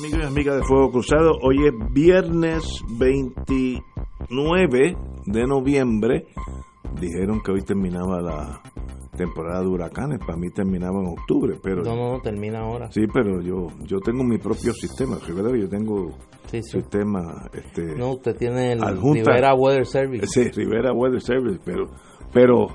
amigos y amigas de Fuego Cruzado. Hoy es viernes 29 de noviembre. Dijeron que hoy terminaba la temporada de huracanes. Para mí terminaba en octubre, pero No, no, termina ahora. sí, pero yo yo tengo mi propio sistema. Que yo tengo Sí, sí. sistema este No, usted tiene el Adjunta. Rivera Weather Service. sí, Rivera Weather Service, pero pero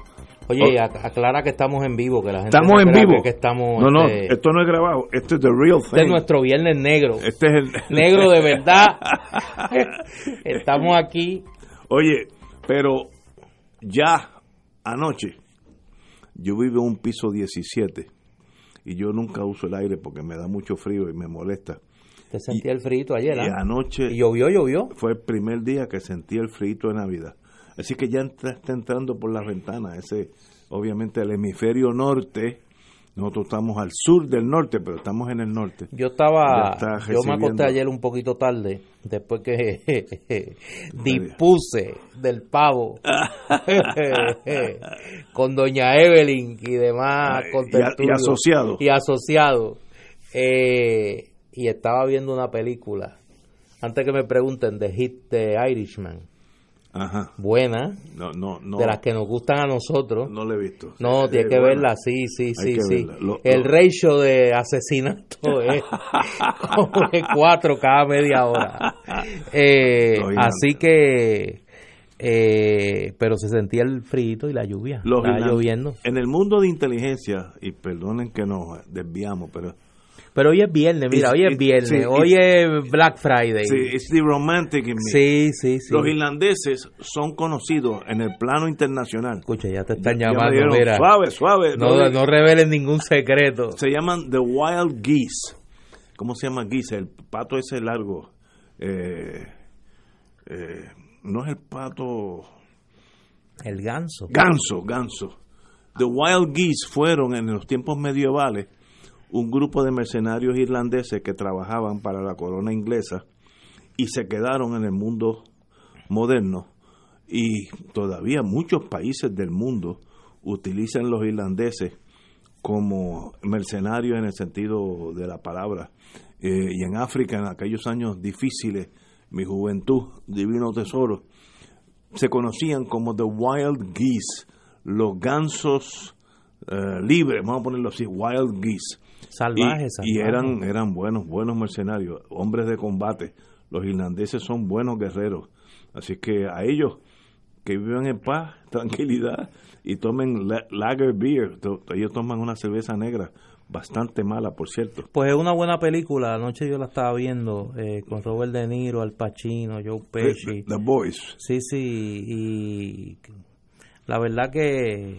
Oye, Oh. ac- aclara que estamos en vivo, que la gente estamos en vivo. Que, estamos, no, no, este, esto no es grabado. Esto es the real este es thing. nuestro viernes negro. Este es el Negro de verdad. estamos aquí. Oye, pero ya anoche yo vivo en un piso 17 y yo nunca uso el aire porque me da mucho frío y me molesta. Te sentía el frito ayer, Y ¿ah? anoche Y llovió, llovió. fue el primer día que sentí el frío de Navidad. Así que ya está entrando por la ventana, ese obviamente el hemisferio norte. Nosotros estamos al sur del norte, pero estamos en el norte. Yo estaba, yo me acosté ayer un poquito tarde, después que dispuse del pavo con doña Evelyn y demás y a- y asociados. Eh, y estaba viendo una película. Antes que me pregunten de Hit de Irishman, Ajá. buena, No, no, no. de las que nos gustan a nosotros. No le he visto. No, Eh, tiene que bueno. verla, sí, sí, Hay sí, que sí. Lo- el lo- ratio de asesinato es como de cuatro cada media hora. Eh, así que, eh, pero se sentía el frío y la lluvia. Los Estaba irlan- lloviendo. En el mundo de inteligencia, y perdonen que nos desviamos, pero Pero hoy es viernes, mira, It's- hoy es viernes, sí, hoy es Black Friday. sí, it's the romantic in me. sí, sí. sí. Los irlandeses son conocidos en el plano internacional. Escucha, ya te están Ya llamando, mira. Suave, suave. No, no- no revelen ningún secreto. Se llaman the wild geese. ¿Cómo se llama geese? El pato ese largo. Eh, eh, no es el pato... El ganso. Ganso, ganso. The Wild Geese fueron en los tiempos medievales un grupo de mercenarios irlandeses que trabajaban para la corona inglesa y se quedaron en el mundo moderno. Y todavía muchos países del mundo utilizan los irlandeses como mercenarios en el sentido de la palabra. Eh, y en África, en aquellos años difíciles, mi juventud, divino tesoro, se conocían como the wild geese, los gansos eh, libres, vamos a ponerlo así, wild geese. Salvajes, Y, y eran, eran buenos, buenos mercenarios, hombres de combate. Los irlandeses son buenos guerreros. Así que a ellos que vivan en paz, tranquilidad y tomen la- lager beer, ellos toman una cerveza negra bastante mala, por cierto. Pues es una buena película. Anoche yo la estaba viendo eh, con Robert De Niro, Al Pacino, Joe Pesci. The Boys. Sí, sí. Y la verdad que.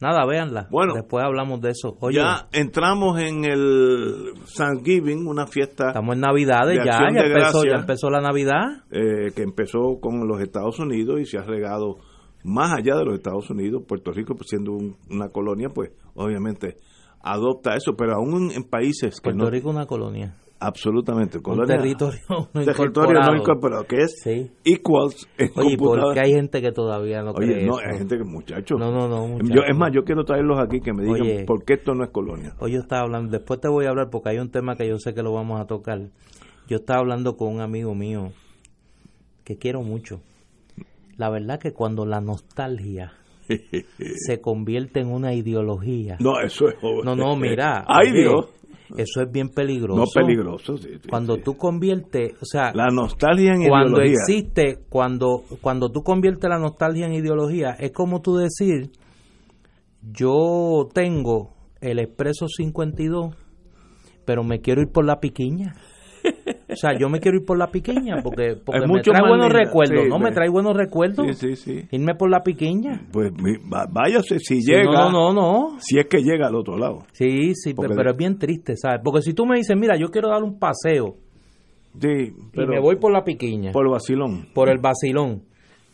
Nada, véanla. Bueno. Después hablamos de eso. Oye, ya entramos en el Thanksgiving, una fiesta estamos en Navidades de ya. Ya empezó, gracia. ya empezó la Navidad. eh, que empezó con los Estados Unidos y se ha regado más allá de los Estados Unidos. Puerto Rico, pues, siendo un- una colonia, pues obviamente adopta eso, pero aún en, países que Puerto no... Rico una colonia. Absolutamente, Un colonia, territorio no territorio incorporado. no incorporado, que es Sí. equals en Oye, porque hay gente que todavía no Oye, cree no, eso. hay gente que, muchachos. No, no, no, Yo, muchacho. es más, yo quiero traerlos aquí que me digan Oye. por qué esto no es colonia. Hoy yo estaba hablando, después te voy a hablar porque hay un tema que yo sé que lo vamos a tocar. Yo estaba hablando con un amigo mío que quiero mucho. La verdad que cuando la nostalgia se convierte en una ideología. No, eso es... No, no, mira. ¡Ay, oye, Dios! Eso es bien peligroso. No peligroso, sí. sí, Cuando sí. tú conviertes, o sea, La nostalgia en cuando ideología. existe, cuando, cuando tú conviertes la nostalgia en ideología, es como tú decir, yo tengo el Expreso 52, pero me quiero ir por la piquiña. O sea, yo me quiero ir por la piquiña porque, porque me trae buenos recuerdos, sí, ¿no? Me trae buenos recuerdos. Sí, sí, sí. Irme por la piquiña. Pues váyase si Sí, llega. no, no, no. Si es que llega al otro lado. Sí, sí, Porque pero, pero de- es bien triste, ¿sabes? Porque si tú me dices, mira, yo quiero dar un paseo Sí, y me voy por la piquiña. Por el vacilón. Por el vacilón.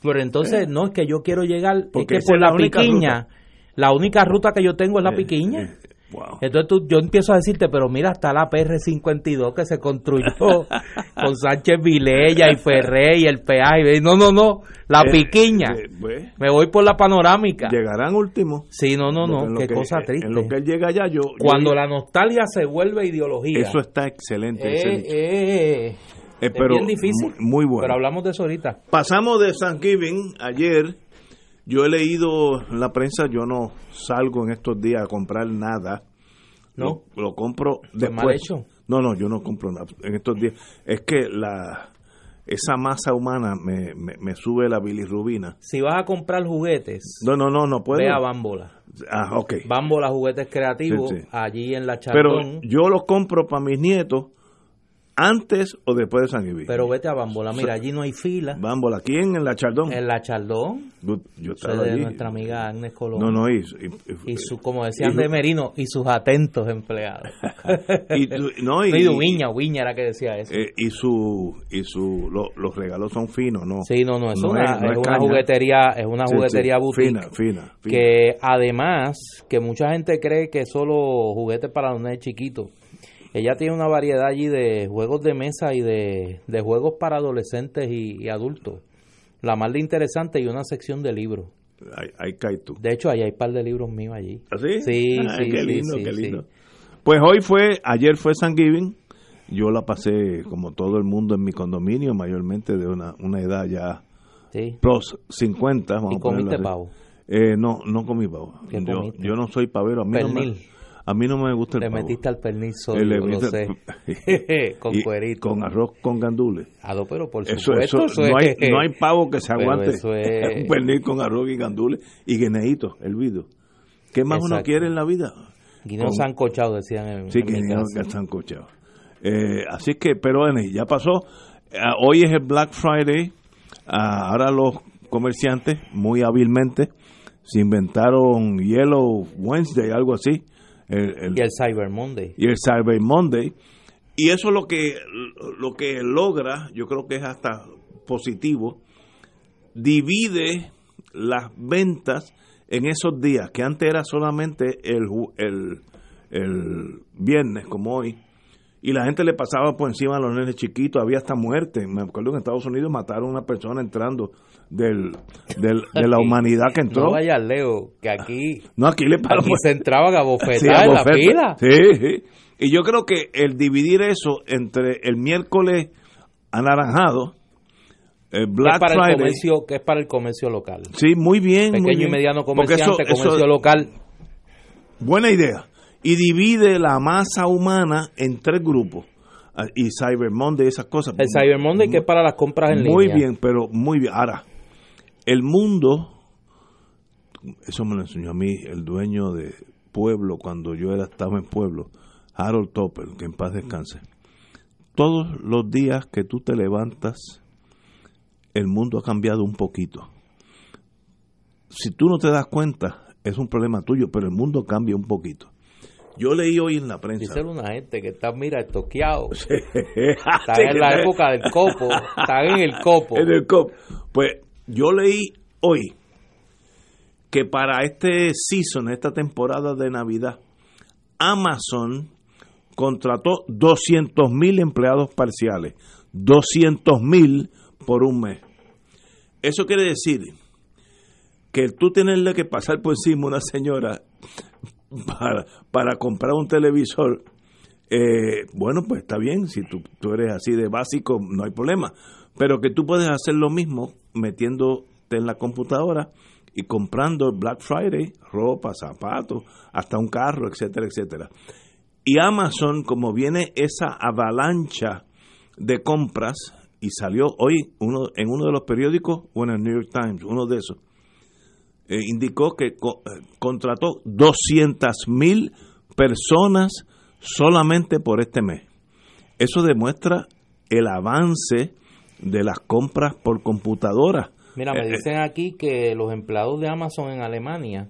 Pero entonces, Eh. no es que yo quiero llegar, Porque es que por la, la piquiña, la única ruta que yo tengo es la Eh, piquiña. eh, wow. Entonces tú, yo empiezo a decirte, pero mira, está la PR52 que se construyó con Sánchez Vilella y Ferré y el peaje. No, no, no, la Eh, piquiña. eh, pues, Me voy por la panorámica. llegarán último. Sí, no, no, no, en qué que- cosa En triste. lo que él llega allá, yo. yo- Cuando la nostalgia se vuelve ideología. Eso está excelente. eh, eh, Eh, es pero bien difícil. Muy, muy bueno. Pero hablamos de eso ahorita. Pasamos de Thanksgiving ayer. Yo he leído en la prensa, yo no salgo en estos días a comprar nada. ¿No? Lo, lo compro después. mal hecho. No, no, yo no compro nada en estos días. Es que la esa masa humana me, me, me sube la bilirrubina. Si vas a comprar juguetes, No, no, no, no puedo. ve a Bámbola. Ah, ok. Bámbola Juguetes Creativos, Sí, sí. allí en la Pero Chardón. yo los compro para mis nietos antes o después de San Giving. Pero vete a Bámbola, mira, allí no hay fila. Vamos, aquí en, la Chardón. En la Chardón, Yo, yo estaba es de allí. nuestra amiga Agnes Colón. No, no, y, y- Y su, como decían y- de Merino, y sus atentos empleados. y, no, y, No, Viña, Viña era que decía eso. eh, y su y su lo- los regalos son finos, ¿no? sí, no, no, es no una, es- no es es una juguetería, es una Sí, juguetería sí, boutique. Fina, fina, fina. que además que mucha gente cree que solo juguetes para los nenes chiquitos. Ella tiene una variedad allí de juegos de mesa y de, de juegos para adolescentes y, y adultos. La más de interesante y una sección de libros. Ahí, ahí cae tú. De hecho, ahí hay un par de libros míos allí. ¿Así? Sí, Ay, sí, qué sí, lindo, sí, qué sí. lindo. Pues hoy fue, ayer fue San Giving. Yo la pasé como todo el mundo en mi condominio, mayormente de una, una edad ya Sí. plus 50. Vamos ¿Y comiste pavo? Eh, no, no comí pavo. ¿Qué Yo, no soy pavero. A mí, no me, Pernil. A mí no me gusta el Le pavo. metiste al pernil Eh, lo metí- sé. con cuerito. Con arroz con gandules. Ah, no, pero por Eso, supuesto. eso, eso no, es- hay, no hay pavo que se aguante eso es- un pernil con arroz y gandules y guineíto, hervido. ¿Qué más uno quiere en la vida? Guineos Con- sancochados, decían en, Sí, están cochados. Eh, así que, pero ya pasó. Ah, hoy es el Black Friday. Ah, ahora los comerciantes, muy hábilmente, se inventaron Yellow Wednesday, algo así. El- el- Y el Cyber Monday. y el Cyber Monday. Y eso es lo que, lo que logra, yo creo que es hasta positivo, divide las ventas en esos días, que antes era solamente el, el, el viernes, como hoy, y la gente le pasaba por encima a los nenes chiquitos, había hasta muerte. Me acuerdo que en Estados Unidos mataron a una persona entrando del, del- de la humanidad que entró. No vayas, Leo, que aquí, No, aquí le paró aquí se entraban a bofetar Sí, a en la fila. Sí, sí. Y yo creo que el dividir eso entre el miércoles anaranjado, el que Black es para el Friday. comercio, que es para el comercio local. Sí, muy bien. muy Pequeño bien. y mediano eso- comerciante, eso- comercio local. Buena idea. Y divide la masa humana en tres grupos. Ah, Y Cyber Monday, esas cosas. El Cyber Monday, que es para las compras en Muy línea. bien, pero muy bien. Ahora, el mundo, eso me lo enseñó a mí el dueño de Pueblo cuando yo era, estaba en Pueblo, Harold Topper, que en paz descanse. Todos los días que tú te levantas, el mundo ha cambiado un poquito. Si tú no te das cuenta, es un problema tuyo, pero el mundo cambia un poquito. Yo leí hoy en la prensa. Dice una gente que está, mira, estoqueado. Está Están en la época del copo. Están en el copo. En el COP. Pues yo leí hoy que para este season, esta temporada de Navidad, Amazon contrató 200 mil empleados parciales. 200 mil por un mes. Eso quiere decir que tú tenerle que pasar por encima una señora para, para comprar un televisor, eh, bueno, pues está bien, si tú, tú eres así de básico, no hay problema. Pero que tú puedes hacer lo mismo metiéndote en la computadora y comprando Black Friday, ropa, zapatos, hasta un carro, etcétera, etcétera. Y Amazon, como viene esa avalancha de compras, y salió hoy uno en uno de los periódicos, o en el New York Times, uno de esos, eh, indicó que eh, contrató 200 mil personas solamente por este mes. Eso demuestra el avance de las compras por computadora. Mira, me Eh, eh, dicen aquí que los empleados de Amazon en Alemania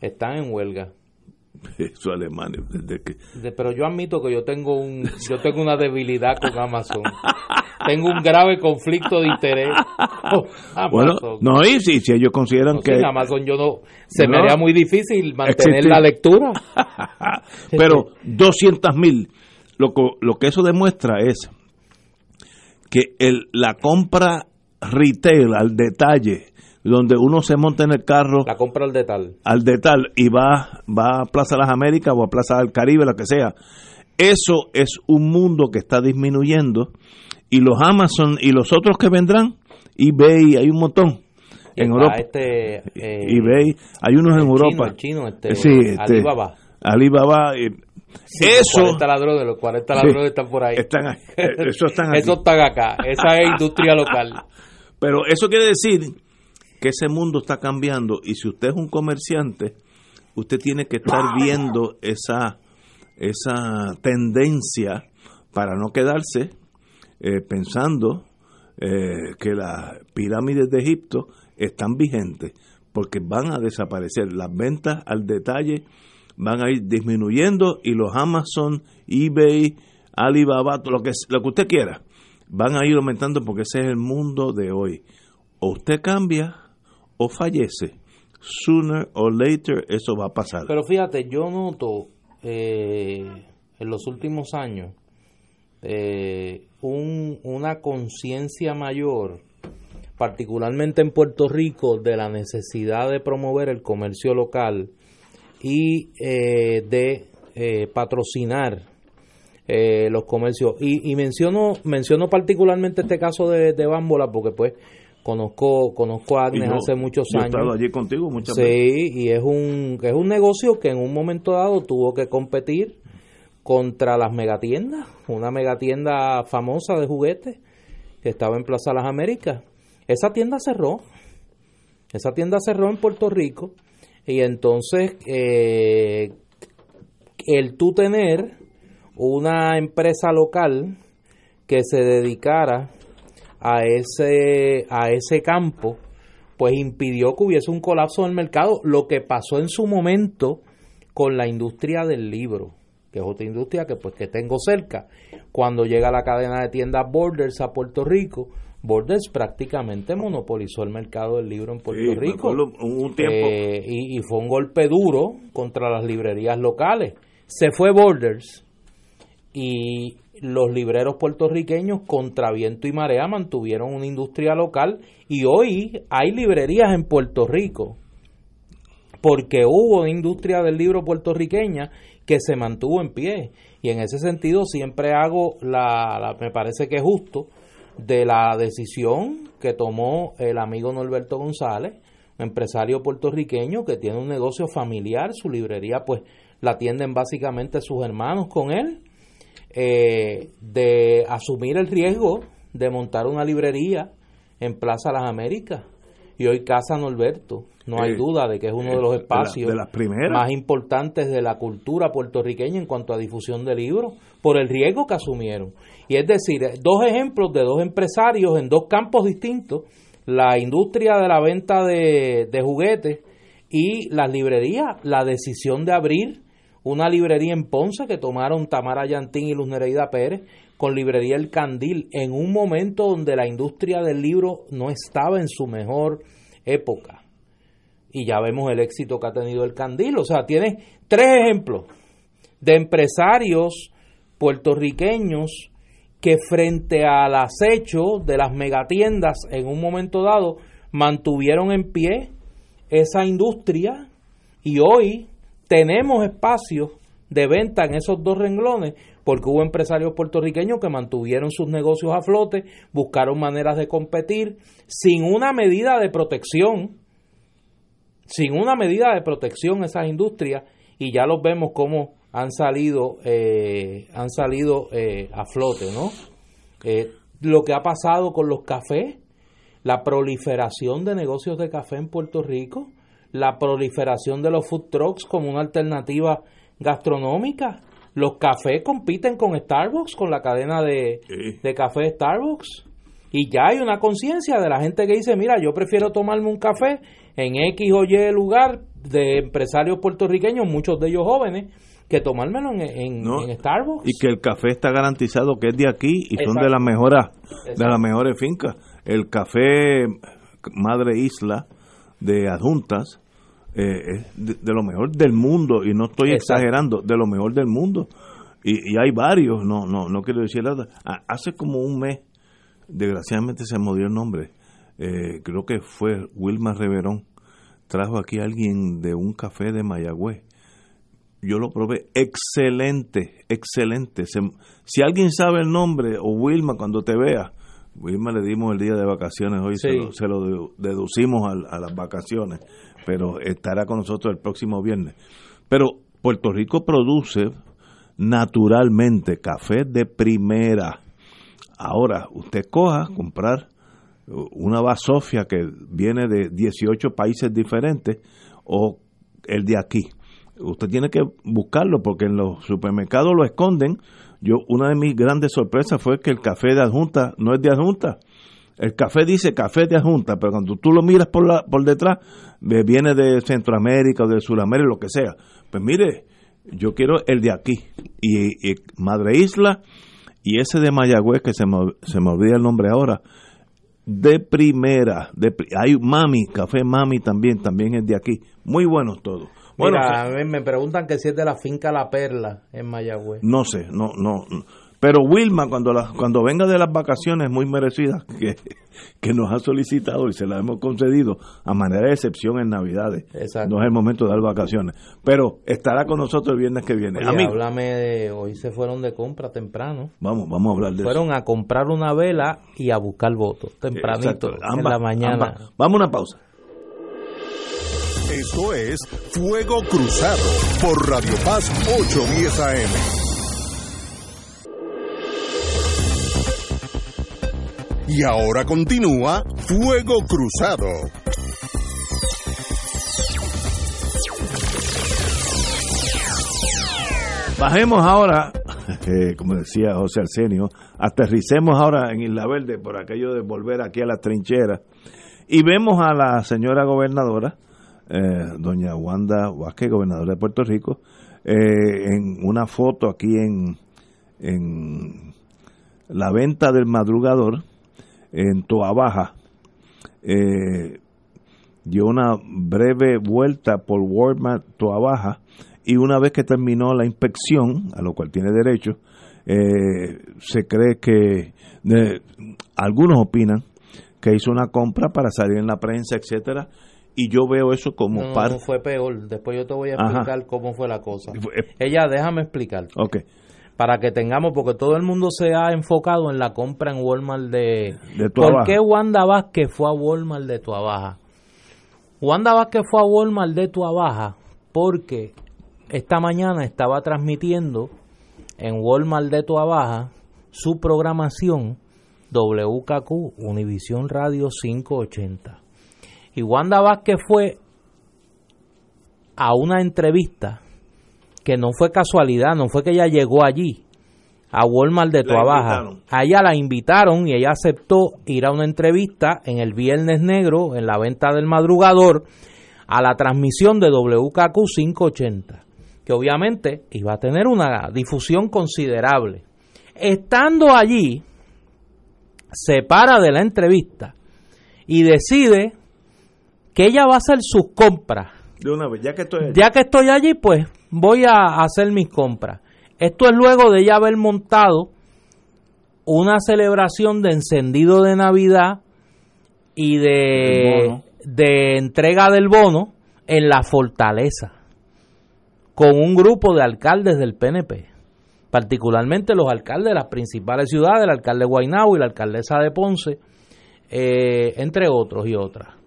están en huelga. Eso Alemania, desde que De- pero yo admito que yo tengo un yo tengo una debilidad con Amazon tengo un grave conflicto de interés. bueno, no, y si, si ellos consideran que... En Amazon yo no... Se me haría muy difícil mantener la lectura. Pero 200 mil, lo, lo que eso demuestra es que el, la compra retail al detalle donde uno se monta en el carro. La compra al detal. Al detal y va, va a Plaza Las Américas o a Plaza del Caribe, lo que sea. Eso es un mundo que está disminuyendo y los Amazon y los otros que vendrán, eBay, hay un montón. En Europa. Este, eh, eBay, hay unos en Europa. el chino, este, sí, este, Alibaba. Alibaba. Eh, eso. Los 40 ladrones, los 40 ladrones están por ahí. Están, ahí. eso están Eso están acá. Esa es industria local. Pero eso quiere decir que ese mundo está cambiando y si usted es un comerciante, usted tiene que estar viendo esa, esa tendencia para no quedarse eh, pensando eh, que las pirámides de Egipto están vigentes, porque van a desaparecer. Las ventas al detalle van a ir disminuyendo y los Amazon, eBay, Alibaba, lo que, lo que usted quiera, van a ir aumentando porque ese es el mundo de hoy. O usted cambia o fallece, sooner or later eso va a pasar. Pero fíjate, yo noto eh, en los últimos años eh, un, una conciencia mayor, particularmente en Puerto Rico, de la necesidad de promover el comercio local y eh, de patrocinar los comercios. Y, menciono, menciono particularmente este caso de, de Bámbola porque pues Conozco, conozco a Agnes hace muchos años. He estado allí contigo muchas sí, veces. y es un, es un negocio que en un momento dado tuvo que competir contra las megatiendas, una megatienda famosa de juguetes que estaba en Plaza Las Américas. Esa tienda cerró, esa tienda cerró en Puerto Rico y entonces eh, el tú tener una empresa local que se dedicara a ese, a ese campo, pues impidió que hubiese un colapso del mercado, lo que pasó en su momento con la industria del libro, que es otra industria que pues que tengo cerca. Cuando llega la cadena de tiendas Borders a Puerto Rico, Borders prácticamente monopolizó el mercado del libro en Puerto Rico. Un tiempo. Eh, y, y, fue un golpe duro contra las librerías locales. Se fue Borders y los libreros puertorriqueños contra viento y marea mantuvieron una industria local y hoy hay librerías en Puerto Rico porque hubo una industria del libro puertorriqueña que se mantuvo en pie y en ese sentido siempre hago la, me parece que es justo de la decisión que tomó el amigo Norberto González empresario puertorriqueño que tiene un negocio familiar su librería pues la atienden básicamente sus hermanos con él eh, de asumir el riesgo de montar una librería en Plaza Las Américas. Y hoy Casa Norberto, no hay duda de que es uno de los espacios más importantes de la cultura puertorriqueña en cuanto a difusión de libros, por el riesgo que asumieron. Y es decir, dos ejemplos de dos empresarios en dos campos distintos, la industria de la venta de, de juguetes y las librerías, la decisión de abrir una librería en Ponce que tomaron Tamara Yantín y Luz Nereida Pérez con librería El Candil en un momento donde la industria del libro no estaba en su mejor época. Y ya vemos el éxito que ha tenido El Candil. O sea, tiene tres ejemplos de empresarios puertorriqueños que frente al acecho de las megatiendas en un momento dado mantuvieron en pie esa industria y hoy tenemos espacios de venta en esos dos renglones porque hubo empresarios puertorriqueños que mantuvieron sus negocios a flote, buscaron maneras de competir sin una medida de protección, sin una medida de protección esas industrias y ya los vemos como han salido, eh, han salido eh, a flote, ¿no? Eh, lo que ha pasado con los cafés, la proliferación de negocios de café en Puerto Rico, la proliferación de los food trucks como una alternativa gastronómica. Los cafés compiten con Starbucks, con la cadena de, de café Starbucks. Y ya hay una conciencia de la gente que dice, mira, yo prefiero tomarme un café en X o Y lugar de empresarios puertorriqueños, muchos de ellos jóvenes, que tomármelo en, en, Starbucks. Y que el café está garantizado que es de aquí y son de las mejores de las mejores fincas. El café Madre Isla de Adjuntas eh, de, lo mejor del mundo y no estoy exagerando, de lo mejor del mundo. Y, hay varios, no no no quiero decir nada. Hace como un mes, desgraciadamente se me dio el nombre, eh, creo que fue Wilma Reverón, trajo aquí a alguien de un café de Mayagüez yo lo probé, excelente, excelente. si alguien sabe el nombre, o Wilma cuando te vea, Wilma le dimos el día de vacaciones hoy, se, lo, deducimos a, las vacaciones, pero estará con nosotros el próximo viernes. Pero Puerto Rico produce naturalmente café de primera. Ahora, usted coja, comprar una vasofia que viene de 18 países diferentes o el de aquí usted tiene que buscarlo porque en los supermercados lo esconden. Yo una de mis grandes sorpresas fue que el café de adjunta no es de adjunta. El café dice café de adjunta, pero cuando tú lo miras por la por detrás viene de Centroamérica o de Sudamérica, lo que sea. Pues mire, yo quiero el de aquí y, Madre Isla y ese de Mayagüez que se me, se me olvida el nombre ahora de primera. De, hay Mami, Café Mami también, también es de aquí. Muy buenos todos. Bueno, Mira, me preguntan que si es de la finca La Perla en Mayagüez. No sé, no, no. Pero Wilma, cuando, la, cuando venga de las vacaciones muy merecidas que, que nos ha solicitado y se las hemos concedido a manera de excepción en Navidades, no es el momento de dar vacaciones. Pero estará con nosotros el viernes que viene. Oye, háblame de. Hoy se fueron de compra temprano. Vamos, vamos a hablar de fueron a comprar una vela y a buscar votos tempranito en la mañana. Vamos a una pausa. Esto es Fuego Cruzado por Radio Paz 810 AM. Y ahora continúa Fuego Cruzado. Bajemos ahora, eh, como decía José Arsenio, aterricemos ahora en Isla Verde por aquello de volver aquí a la trinchera y vemos a la señora gobernadora eh, doña Wanda Vázquez, gobernadora de Puerto Rico, eh, en una foto aquí en, en la venta del madrugador en Toa Baja. Eh, dio una breve vuelta por Walmart Toa Baja y una vez que terminó la inspección, a lo cual tiene derecho, se cree que algunos opinan que hizo una compra para salir en la prensa, etcétera, y yo veo eso como no, parte. fue peor. Después yo te voy a explicar cómo fue la cosa. Eh, Ella, déjame explicar. Ok. Para que tengamos, porque todo el mundo se ha enfocado en la compra en Walmart de. de ¿Por qué Wanda Vázquez fue a Walmart de Tuabaja? Wanda Vázquez fue a Walmart de Tuabaja porque esta mañana estaba transmitiendo en Walmart de Tuabaja su programación WKQ Univisión Radio 580 y Wanda Vázquez fue a una entrevista que no fue casualidad, no fue que ella llegó allí a Walmart de Tuabaja. A ella la invitaron y ella aceptó ir a una entrevista en el Viernes Negro, en la venta del madrugador, a la transmisión de WKQ 580, que obviamente iba a tener una difusión considerable. Estando allí, se para de la entrevista y decide que ella va a hacer sus compras. De una vez, ya que estoy allí. Ya que estoy allí, pues voy a hacer mis compras. Esto es luego de ella haber montado una celebración de encendido de Navidad y de, de entrega del bono en la fortaleza con un grupo de alcaldes del PNP, particularmente los alcaldes de las principales ciudades, el alcalde de Guaynabo y la alcaldesa de Ponce, eh, entre otros y otras.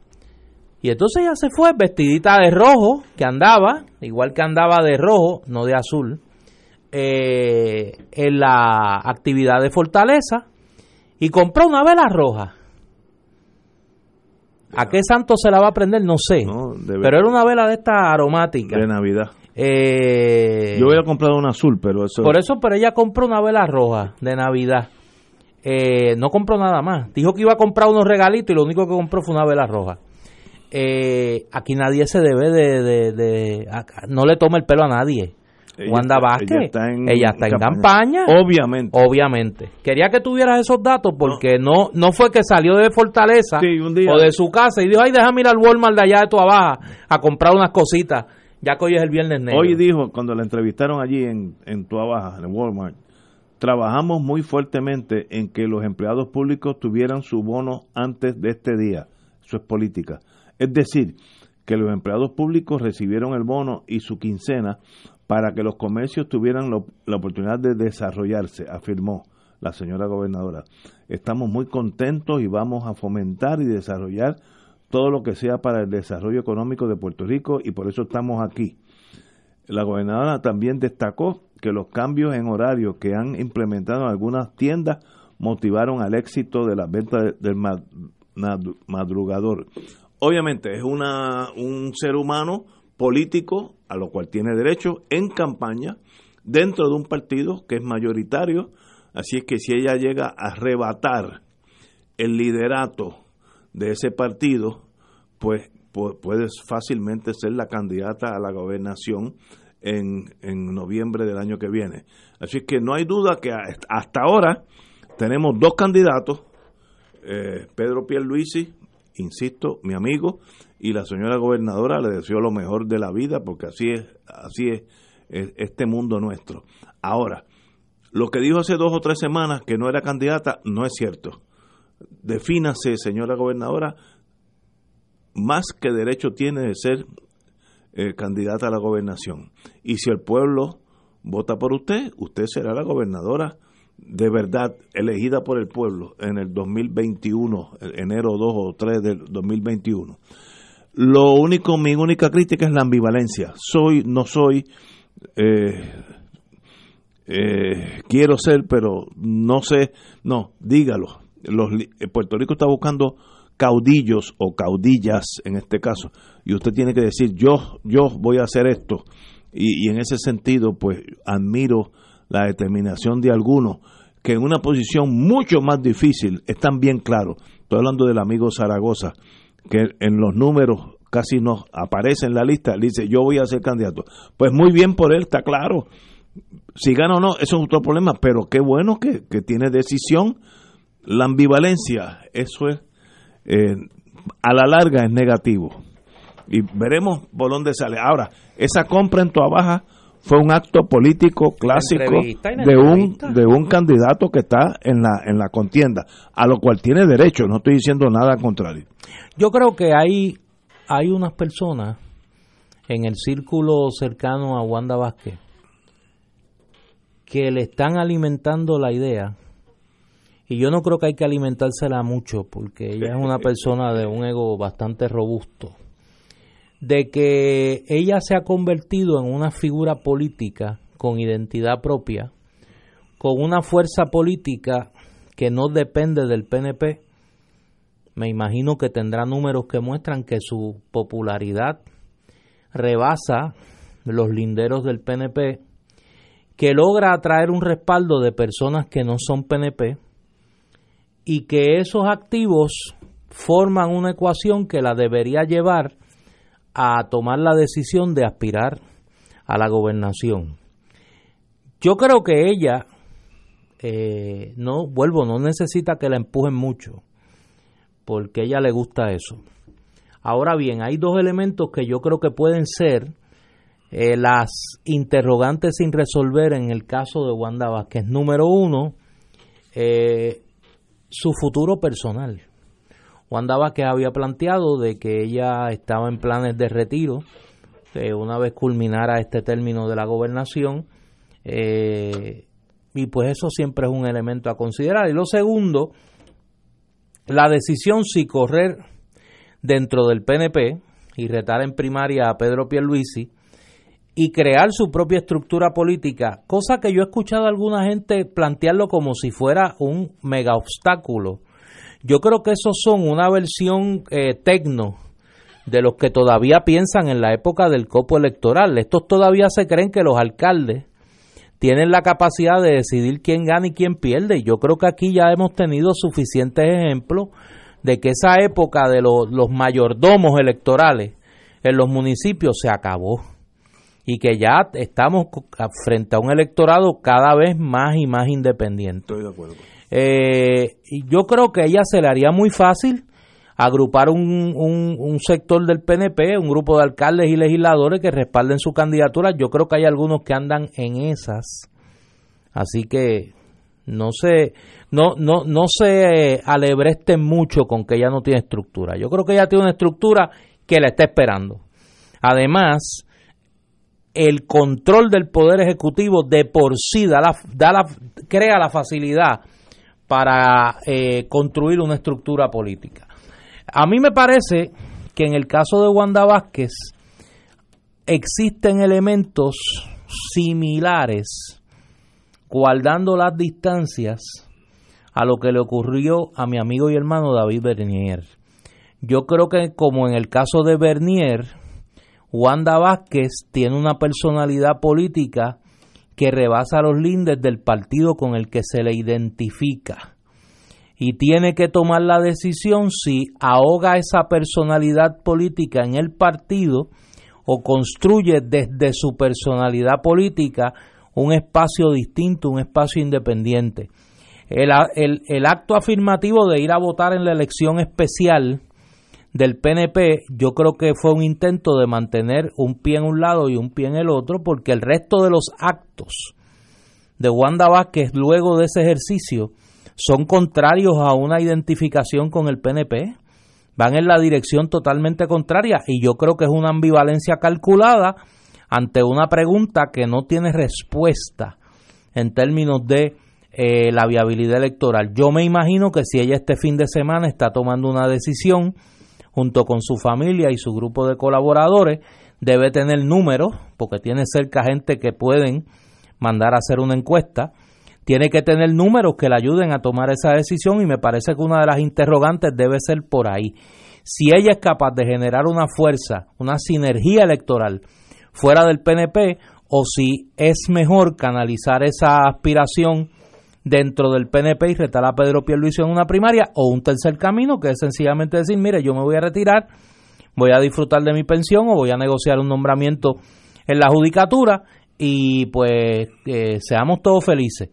Y entonces ella se fue vestidita de rojo, que andaba, igual que andaba de rojo, no de azul, eh, en la actividad de Fortaleza y compró una vela roja. ¿A qué santo se la va a prender? No sé. pero era una vela de esta aromática. De Navidad. Eh, Yo voy a comprar una azul, pero eso... Por eso, pero ella compró una vela roja de Navidad. Eh, no compró nada más. Dijo que iba a comprar unos regalitos y lo único que compró fue una vela roja eh, aquí nadie se debe de, no le toma el pelo a nadie. Wanda Vázquez. Ella está en, campaña. Obviamente. Obviamente. Quería que tuvieras esos datos porque no no, fue que salió de Fortaleza o de su casa y dijo, ay, déjame ir al Walmart de allá de tu abajo a comprar unas cositas. Ya que hoy es el viernes negro. Hoy dijo, cuando la entrevistaron allí en, en Baja, en Walmart, trabajamos muy fuertemente en que los empleados públicos tuvieran su bono antes de este día. Eso es política. Es decir, que los empleados públicos recibieron el bono y su quincena para que los comercios tuvieran la oportunidad de desarrollarse, afirmó la señora gobernadora. Estamos muy contentos y vamos a fomentar y desarrollar todo lo que sea para el desarrollo económico de Puerto Rico y por eso estamos aquí. La gobernadora también destacó que los cambios en horario que han implementado en algunas tiendas motivaron al éxito de la venta del madrugador. Obviamente es una, un ser humano político a lo cual tiene derecho en campaña dentro de un partido que es mayoritario, así es que si ella llega a arrebatar el liderato de ese partido, pues puede fácilmente ser la candidata a la gobernación en, en noviembre del año que viene. Así que no hay duda que hasta ahora tenemos dos candidatos, eh, Pedro Pierluisi, insisto, mi amigo, y la señora gobernadora le deseó lo mejor de la vida porque así es, así es, este mundo nuestro. Ahora, lo que dijo hace dos o tres semanas que no era candidata no es cierto. Defínase, señora gobernadora, más que derecho tiene de ser eh, candidata a la gobernación. Y si el pueblo vota por usted, usted será la gobernadora de verdad elegida por el pueblo en el 2021, enero 2 o 3 del 2021. Lo único, mi única crítica es la ambivalencia. Soy, no soy, eh, eh, quiero ser, pero no sé, no, dígalo. Eh, Puerto Rico está buscando caudillos o caudillas en este caso, y usted tiene que decir, yo, yo voy a hacer esto. Y en ese sentido, pues admiro la determinación de algunos que en una posición mucho más difícil están bien claros. Estoy hablando del amigo Zaragoza, que en los números casi no aparece en la lista, le dice yo voy a ser candidato. Pues muy bien por él, está claro. Si gana o no, eso es otro problema, pero qué bueno que, tiene decisión. La ambivalencia, eso es, eh, a la larga es negativo. Y veremos por dónde sale. Ahora, esa compra en tu Baja fue un acto político clásico de un de un candidato que está en la en la contienda, a lo cual tiene derecho, no estoy diciendo nada contrario. Yo creo que hay hay unas personas en el círculo cercano a Wanda Vázquez que le están alimentando la idea y yo no creo que hay que alimentársela mucho porque ella es una persona de un ego bastante robusto de que ella se ha convertido en una figura política con identidad propia, con una fuerza política que no depende del PNP, me imagino que tendrá números que muestran que su popularidad rebasa los linderos del PNP, que logra atraer un respaldo de personas que no son PNP y que esos activos forman una ecuación que la debería llevar a tomar la decisión de aspirar a la gobernación. Yo creo que ella, eh, no, vuelvo, no necesita que la empujen mucho, porque ella le gusta eso. Ahora bien, hay dos elementos que yo creo que pueden ser eh, las interrogantes sin resolver en el caso de Wanda Vázquez. Número uno, eh, su futuro personal. Wanda Vázquez había planteado de que ella estaba en planes de retiro que una vez culminara este término de la gobernación eh, y pues eso siempre es un elemento a considerar. Y lo segundo, la decisión si correr dentro del PNP y retar en primaria a Pedro Pierluisi y crear su propia estructura política, cosa que yo he escuchado a alguna gente plantearlo como si fuera un mega obstáculo yo creo que esos son una versión eh, tecno de los que todavía piensan en la época del copo electoral. Estos todavía se creen que los alcaldes tienen la capacidad de decidir quién gana y quién pierde. Y yo creo que aquí ya hemos tenido suficientes ejemplos de que esa época de los, los mayordomos electorales en los municipios se acabó. y que ya estamos frente a un electorado cada vez más y más independiente. Estoy de acuerdo. Eh, yo creo que a ella se le haría muy fácil agrupar un, un, sector del PNP, un grupo de alcaldes y legisladores que respalden su candidatura. Yo creo que hay algunos que andan en esas. Así que no se, no, no, no se alebresten mucho con que ella no tiene estructura. Yo creo que ella tiene una estructura que la está esperando. Además, el control del poder ejecutivo de por sí da la, da la, crea la facilidad para eh, construir una estructura política. A mí me parece que en el caso de Wanda Vázquez existen elementos similares, guardando las distancias a lo que le ocurrió a mi amigo y hermano David Bernier. Yo creo que como en el caso de Bernier, Wanda Vázquez tiene una personalidad política que rebasa los lindes del partido con el que se le identifica y tiene que tomar la decisión si ahoga esa personalidad política en el partido o construye desde su personalidad política un espacio distinto, un espacio independiente. El, el, acto afirmativo de ir a votar en la elección especial del PNP, yo creo que fue un intento de mantener un pie en un lado y un pie en el otro, porque el resto de los actos de Wanda Vázquez luego de ese ejercicio son contrarios a una identificación con el PNP, van en la dirección totalmente contraria y yo creo que es una ambivalencia calculada ante una pregunta que no tiene respuesta en términos de eh, la viabilidad electoral. Yo me imagino que si ella este fin de semana está tomando una decisión junto con su familia y su grupo de colaboradores, debe tener números, porque tiene cerca gente que pueden mandar a hacer una encuesta, tiene que tener números que le ayuden a tomar esa decisión y me parece que una de las interrogantes debe ser por ahí. Si ella es capaz de generar una fuerza, una sinergia electoral fuera del PNP o si es mejor canalizar esa aspiración dentro del PNP y retar a Pedro Pierluisi en una primaria o un tercer camino que es sencillamente decir, mire, yo me voy a retirar, voy a disfrutar de mi pensión o voy a negociar un nombramiento en la judicatura y pues seamos todos felices.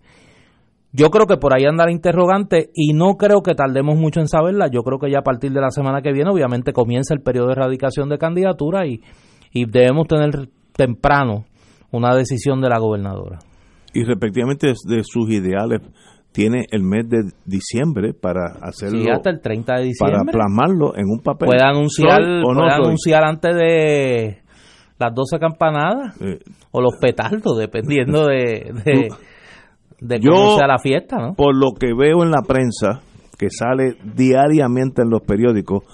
Yo creo que por ahí anda la interrogante y no creo que tardemos mucho en saberla. Yo creo que ya a partir de la semana que viene obviamente comienza el periodo de erradicación de candidatura y, y debemos tener temprano una decisión de la gobernadora. Y respectivamente de sus ideales tiene el mes de diciembre para hacerlo. Sí, hasta el 30 de diciembre. Para plasmarlo en un papel. Puede anunciar, puede anunciar antes de las 12 campanadas eh, o los petardos, dependiendo de, de cómo sea la fiesta, ¿no? Por lo que veo en la prensa, que sale diariamente en los periódicos,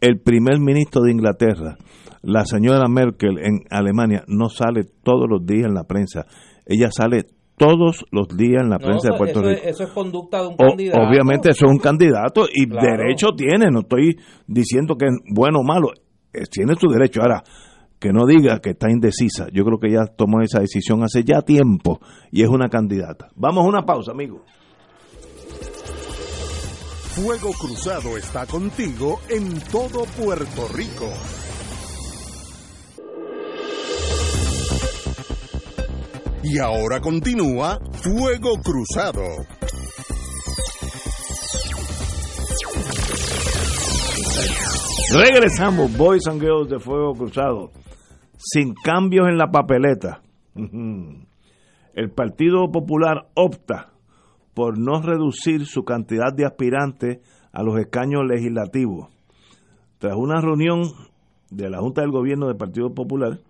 el primer ministro de Inglaterra, la señora Merkel en Alemania, no sale todos los días en la prensa. Ella sale todos los días en la prensa de Puerto Rico. eso es conducta de un candidato. Obviamente eso es un candidato y derecho tiene, no estoy diciendo que es bueno o malo, tiene su derecho. Ahora, que no diga que está indecisa. Yo creo que ella tomó esa decisión hace ya tiempo y es una candidata. Vamos a una pausa, amigo. Fuego Cruzado está contigo en todo Puerto Rico. Y ahora continúa Fuego Cruzado. Regresamos, Boys and Girls de Fuego Cruzado sin cambios en la papeleta. El Partido Popular opta por no reducir su cantidad de aspirantes a los escaños legislativos. Tras una reunión de la Junta del Gobierno del Partido Popular,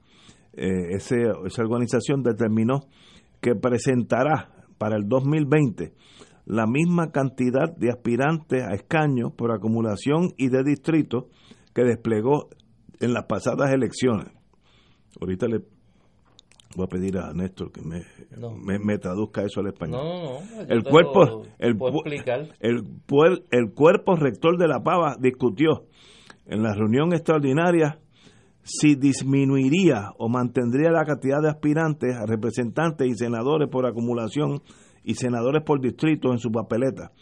eh, esa organización determinó que presentará para el 2020 la misma cantidad de aspirantes a escaños por acumulación y de distrito que desplegó en las pasadas elecciones. Ahorita le voy a pedir a Néstor que me, me, traduzca eso al español. No, no, el cuerpo, el, el, el, cuerpo rector de la Pava discutió en la reunión extraordinaria si disminuiría o mantendría la cantidad de aspirantes a representantes y senadores por acumulación y senadores por distrito en su papeleta.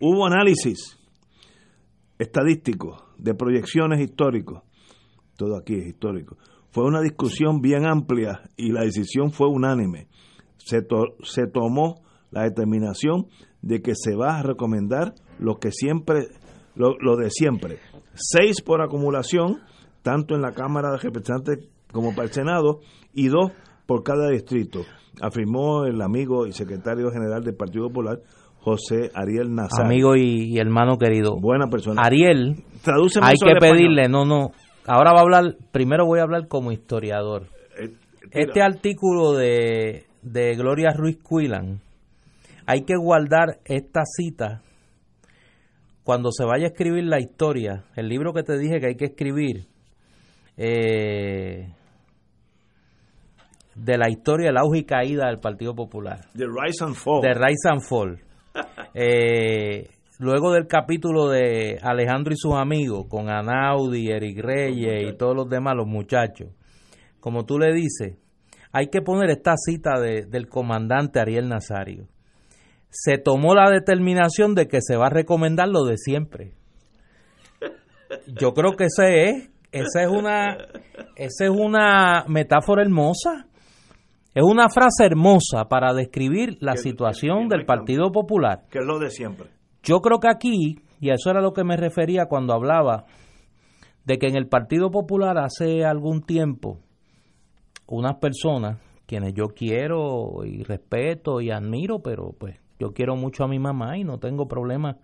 Hubo análisis estadístico de proyecciones históricos, todo aquí es histórico, fue una discusión bien amplia y la decisión fue unánime. Se, se tomó la determinación de que se va a recomendar lo que siempre, lo, lo de siempre. Seis por acumulación, tanto en la Cámara de Representantes como para el Senado, y dos por cada distrito, afirmó el amigo y secretario general del Partido Popular, José Ariel Nazar. Amigo y, hermano querido. Buena persona. Ariel, hay que pedirle, no, no, ahora va a hablar, primero voy a hablar como historiador. Eh, este artículo de, de Gloria Ruiz Cuilan, hay que guardar esta cita cuando se vaya a escribir la historia, el libro que te dije que hay que escribir, eh, de la historia del auge y caída del Partido Popular. The Rise and Fall. The Rise and Fall. Eh, luego del capítulo de Alejandro y sus amigos, con Anaudi, Eric Reyes y todos los demás, los muchachos, como tú le dices, hay que poner esta cita del comandante Ariel Nazario. Se tomó la determinación de que se va a recomendar lo de siempre. Yo creo que ese es, esa es una, esa es una metáfora hermosa. Es una frase hermosa para describir la situación del Partido Popular. Que es lo de siempre. Yo creo que aquí, y a eso era lo que me refería cuando hablaba de que en el Partido Popular hace algún tiempo unas personas, quienes yo quiero y respeto y admiro, pero pues yo quiero mucho a mi mamá y no tengo problema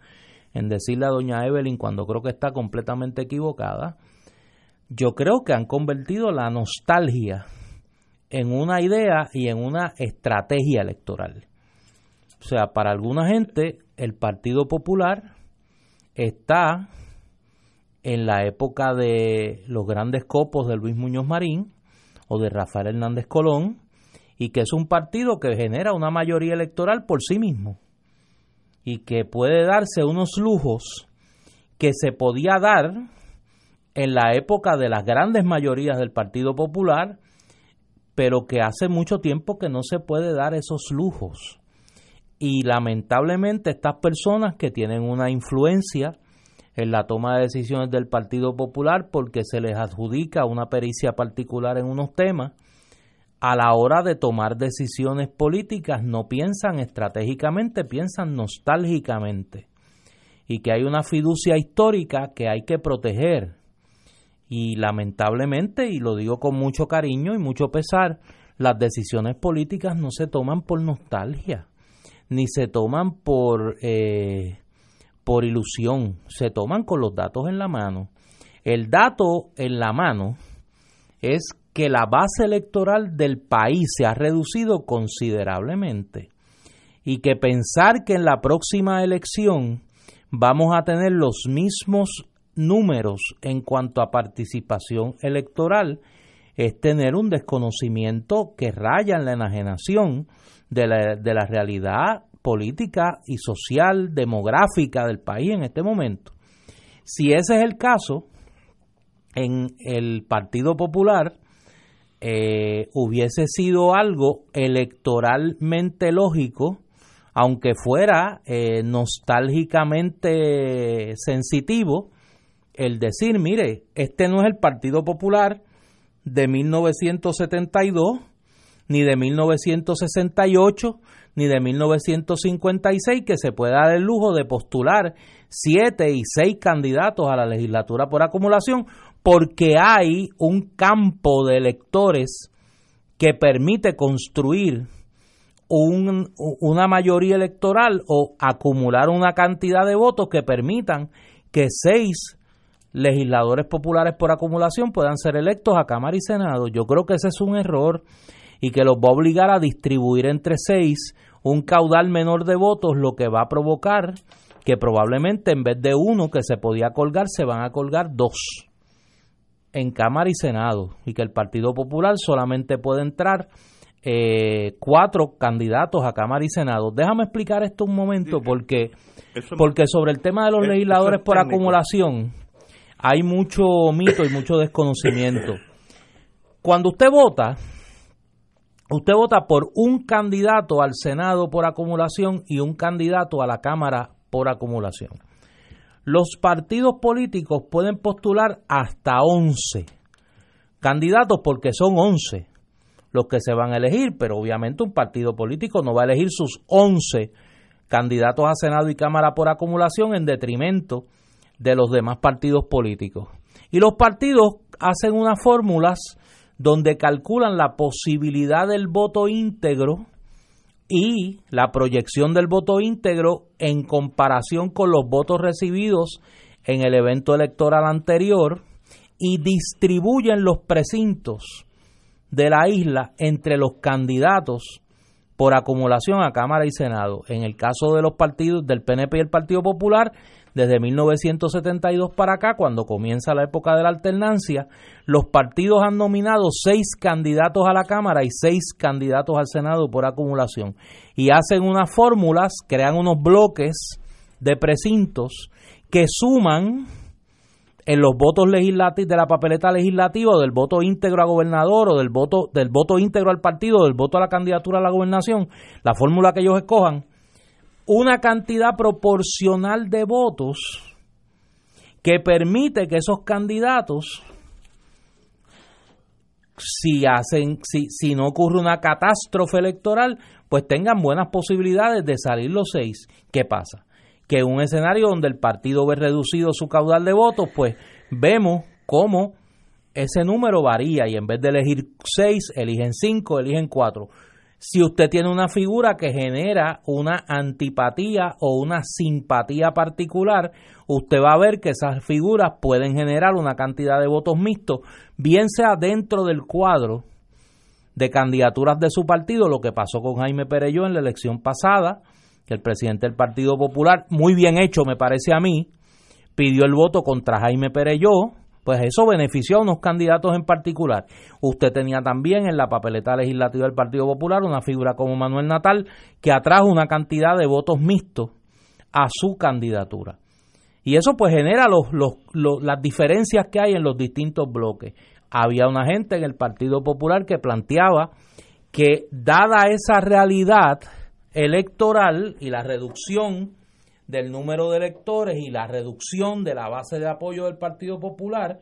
en decirle a doña Evelyn cuando creo que está completamente equivocada, yo creo que han convertido la nostalgia en una idea y en una estrategia electoral. O sea, para alguna gente el Partido Popular está en la época de los grandes copos de Luis Muñoz Marín o de Rafael Hernández Colón y que es un partido que genera una mayoría electoral por sí mismo y que puede darse unos lujos que se podía dar en la época de las grandes mayorías del Partido Popular, pero que hace mucho tiempo que no se puede dar esos lujos. Y lamentablemente estas personas que tienen una influencia en la toma de decisiones del Partido Popular porque se les adjudica una pericia particular en unos temas, a la hora de tomar decisiones políticas no piensan estratégicamente, piensan nostálgicamente. Y que hay una fiducia histórica que hay que proteger. Y lamentablemente, y lo digo con mucho cariño y mucho pesar, las decisiones políticas no se toman por nostalgia ni se toman por, eh, por ilusión, se toman con los datos en la mano. El dato en la mano es que la base electoral del país se ha reducido considerablemente y que pensar que en la próxima elección vamos a tener los mismos números en cuanto a participación electoral es tener un desconocimiento que raya en la enajenación de la, de la realidad política y social, demográfica del país en este momento. Si ese es el caso, en el Partido Popular eh, hubiese sido algo electoralmente lógico, aunque fuera eh, nostálgicamente sensitivo, el decir, mire, este no es el Partido Popular de 1972, ni de 1968, ni de 1956, que se pueda dar el lujo de postular siete y seis candidatos a la legislatura por acumulación, porque hay un campo de electores que permite construir una mayoría electoral o acumular una cantidad de votos que permitan que seis legisladores populares por acumulación puedan ser electos a Cámara y Senado. Yo creo que ese es un error y que los va a obligar a distribuir entre seis un caudal menor de votos, lo que va a provocar que probablemente en vez de uno que se podía colgar, se van a colgar dos en Cámara y Senado y que el Partido Popular solamente puede entrar eh, cuatro candidatos a Cámara y Senado. Déjame explicar esto un momento porque, porque sobre el tema de los legisladores por acumulación hay mucho mito y mucho desconocimiento. Cuando usted vota, usted vota por un candidato al Senado por acumulación y un candidato a la Cámara por acumulación. Los partidos políticos pueden postular hasta 11 candidatos porque son 11 los que se van a elegir, pero obviamente un partido político no va a elegir sus 11 candidatos a Senado y Cámara por acumulación en detrimento de los demás partidos políticos. Y los partidos hacen unas fórmulas donde calculan la posibilidad del voto íntegro y la proyección del voto íntegro en comparación con los votos recibidos en el evento electoral anterior y distribuyen los precintos de la isla entre los candidatos por acumulación a Cámara y Senado. En el caso de los partidos del PNP y el Partido Popular, desde 1972 para acá, cuando comienza la época de la alternancia, los partidos han nominado seis candidatos a la Cámara y seis candidatos al Senado por acumulación. Y hacen unas fórmulas, crean unos bloques de precintos que suman en los votos legislativos de la papeleta legislativa del voto íntegro a gobernador o del voto del voto íntegro al partido del voto a la candidatura a la gobernación la fórmula que ellos escojan una cantidad proporcional de votos que permite que esos candidatos si hacen si, si no ocurre una catástrofe electoral pues tengan buenas posibilidades de salir los seis ¿qué pasa? que en un escenario donde el partido ve reducido su caudal de votos pues vemos cómo ese número varía y en vez de elegir seis eligen cinco, eligen cuatro si usted tiene una figura que genera una antipatía o una simpatía particular, usted va a ver que esas figuras pueden generar una cantidad de votos mixtos, bien sea dentro del cuadro de candidaturas de su partido, lo que pasó con Jaime Pereyó en la elección pasada, que el presidente del Partido Popular, muy bien hecho me parece a mí, pidió el voto contra Jaime Pereyó, pues eso benefició a unos candidatos en particular. Usted tenía también en la papeleta legislativa del Partido Popular una figura como Manuel Natal que atrajo una cantidad de votos mixtos a su candidatura. Y eso pues genera los, los, las diferencias que hay en los distintos bloques. Había una gente en el Partido Popular que planteaba que dada esa realidad electoral y la reducción del número de electores y la reducción de la base de apoyo del Partido Popular,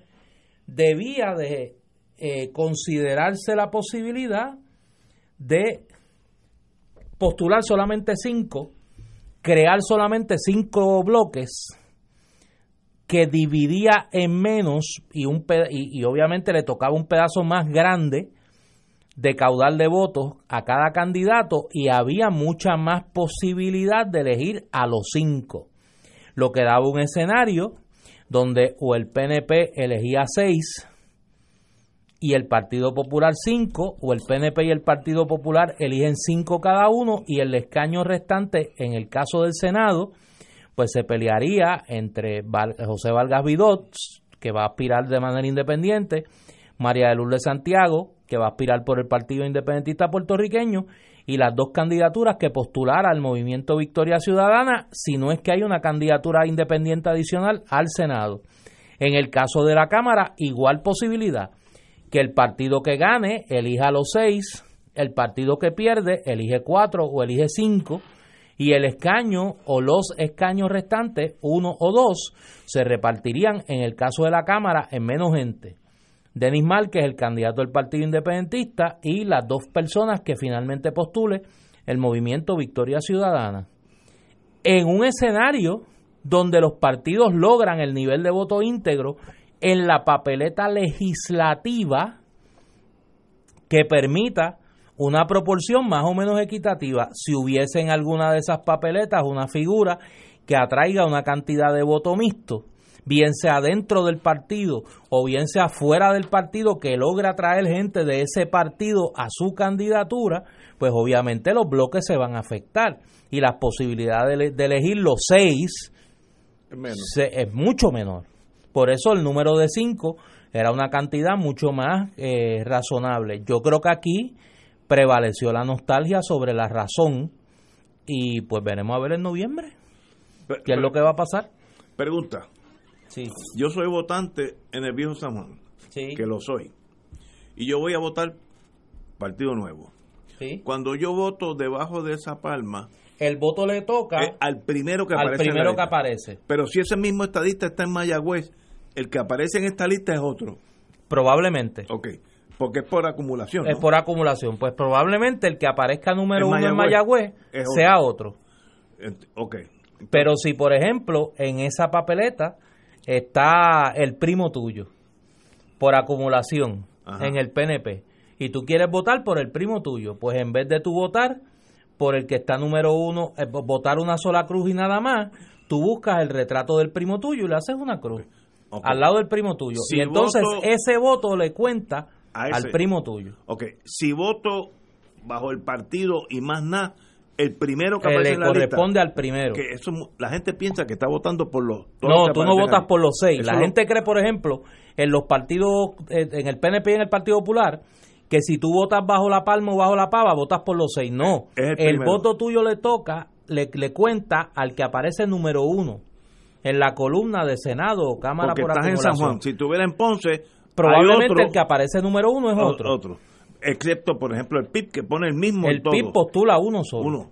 debía de eh, considerarse la posibilidad de postular solamente cinco, crear solamente cinco bloques que dividía en menos y, un y obviamente le tocaba un pedazo más grande de caudal de votos a cada candidato y había mucha más posibilidad de elegir a los cinco, lo que daba un escenario donde o el PNP elegía seis y el Partido Popular cinco, o el PNP y el Partido Popular eligen cinco cada uno y el escaño restante en el caso del Senado pues se pelearía entre José Vargas Vidot, que va a aspirar de manera independiente, María de Lourdes Santiago, que va a aspirar por el Partido Independentista Puertorriqueño, y las dos candidaturas que postulara al Movimiento Victoria Ciudadana, si no es que hay una candidatura independiente adicional al Senado. En el caso de la Cámara, igual posibilidad, que el partido que gane elija los seis, el partido que pierde elige cuatro o elige cinco, y el escaño o los escaños restantes, uno o dos, se repartirían en el caso de la Cámara en menos gente. Denis Márquez, el candidato del Partido Independentista, y las dos personas que finalmente postule el movimiento Victoria Ciudadana. En un escenario donde los partidos logran el nivel de voto íntegro en la papeleta legislativa que permita una proporción más o menos equitativa. Si hubiese en alguna de esas papeletas una figura que atraiga una cantidad de voto mixto, bien sea dentro del partido o bien sea fuera del partido, que logra traer gente de ese partido a su candidatura, pues obviamente los bloques se van a afectar y las posibilidades de, elegir los seis es, mucho menor. Por eso el número de cinco era una cantidad mucho más eh, razonable. Yo creo que aquí prevaleció la nostalgia sobre la razón y pues veremos a ver en noviembre qué es lo que va a pasar. Pregunta, yo soy votante en el viejo San Juan, que lo soy. Y yo voy a votar Partido Nuevo. Cuando yo voto debajo de esa palma, el voto le toca al primero que al aparece. primero que aparece. Pero si ese mismo estadista está en Mayagüez, el que aparece en esta lista es otro. Probablemente. Ok, porque es por acumulación. ¿no? Es por acumulación. Pues probablemente el que aparezca número En uno en Mayagüez sea otro. Ok, Pero si, por ejemplo, en esa papeleta está el primo tuyo, por acumulación, Ajá. en el PNP, y tú quieres votar por el primo tuyo, pues en vez de tú votar por el que está número uno, eh, votar una sola cruz y nada más, tú buscas el retrato del primo tuyo y le haces una cruz al lado del primo tuyo. Si y entonces voto- ese voto le cuenta al primo tuyo. Ok, si voto bajo el partido y más nada, el primero que Que aparece le en la lista, corresponde al primero. que eso la gente piensa que está votando por los No, tú no votas ahí. por los seis. Eso La lo- gente cree, por ejemplo, en los partidos, eh, en el PNP y en el Partido Popular, que si tú votas bajo la palma o bajo la pava, votas por los seis. No, el voto tuyo le toca, le, le cuenta al que aparece número uno en la columna de Senado o Cámara porque por estás en San. Juan. Si estuviera en Ponce, Probablemente el que aparece número uno es otro. otro. Excepto, por ejemplo, el PIB que pone el mismo El en todo. PIB postula uno solo. Uno.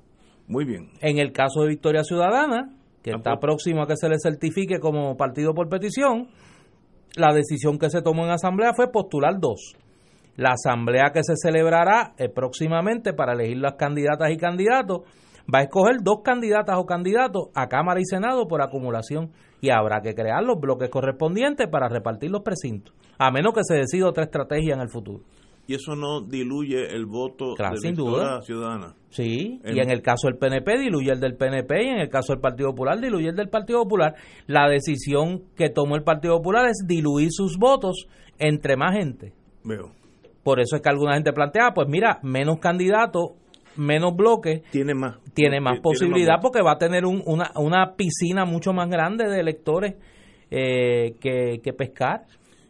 Muy bien. En el caso de Victoria Ciudadana, que Ah, está pues. próximo a que se le certifique como partido por petición, la decisión que se tomó en asamblea fue postular dos. La asamblea que se celebrará eh, próximamente para elegir las candidatas y candidatos va a escoger dos candidatas o candidatos a Cámara y Senado por acumulación y habrá que crear los bloques correspondientes para repartir los precintos, a menos que se decida otra estrategia en el futuro. Y eso no diluye el voto Claro, de sin duda. Ciudadana. Sí, El- y en el caso del PNP diluye el del PNP y en el caso del Partido Popular diluye el del Partido Popular. La decisión que tomó el Partido Popular es diluir sus votos entre más gente. Veo. Por eso es que alguna gente plantea, pues mira, menos candidatos, menos bloques, Tiene más. tiene más Tiene posibilidad porque va a tener un- una, una piscina mucho más grande de electores eh, que, que pescar,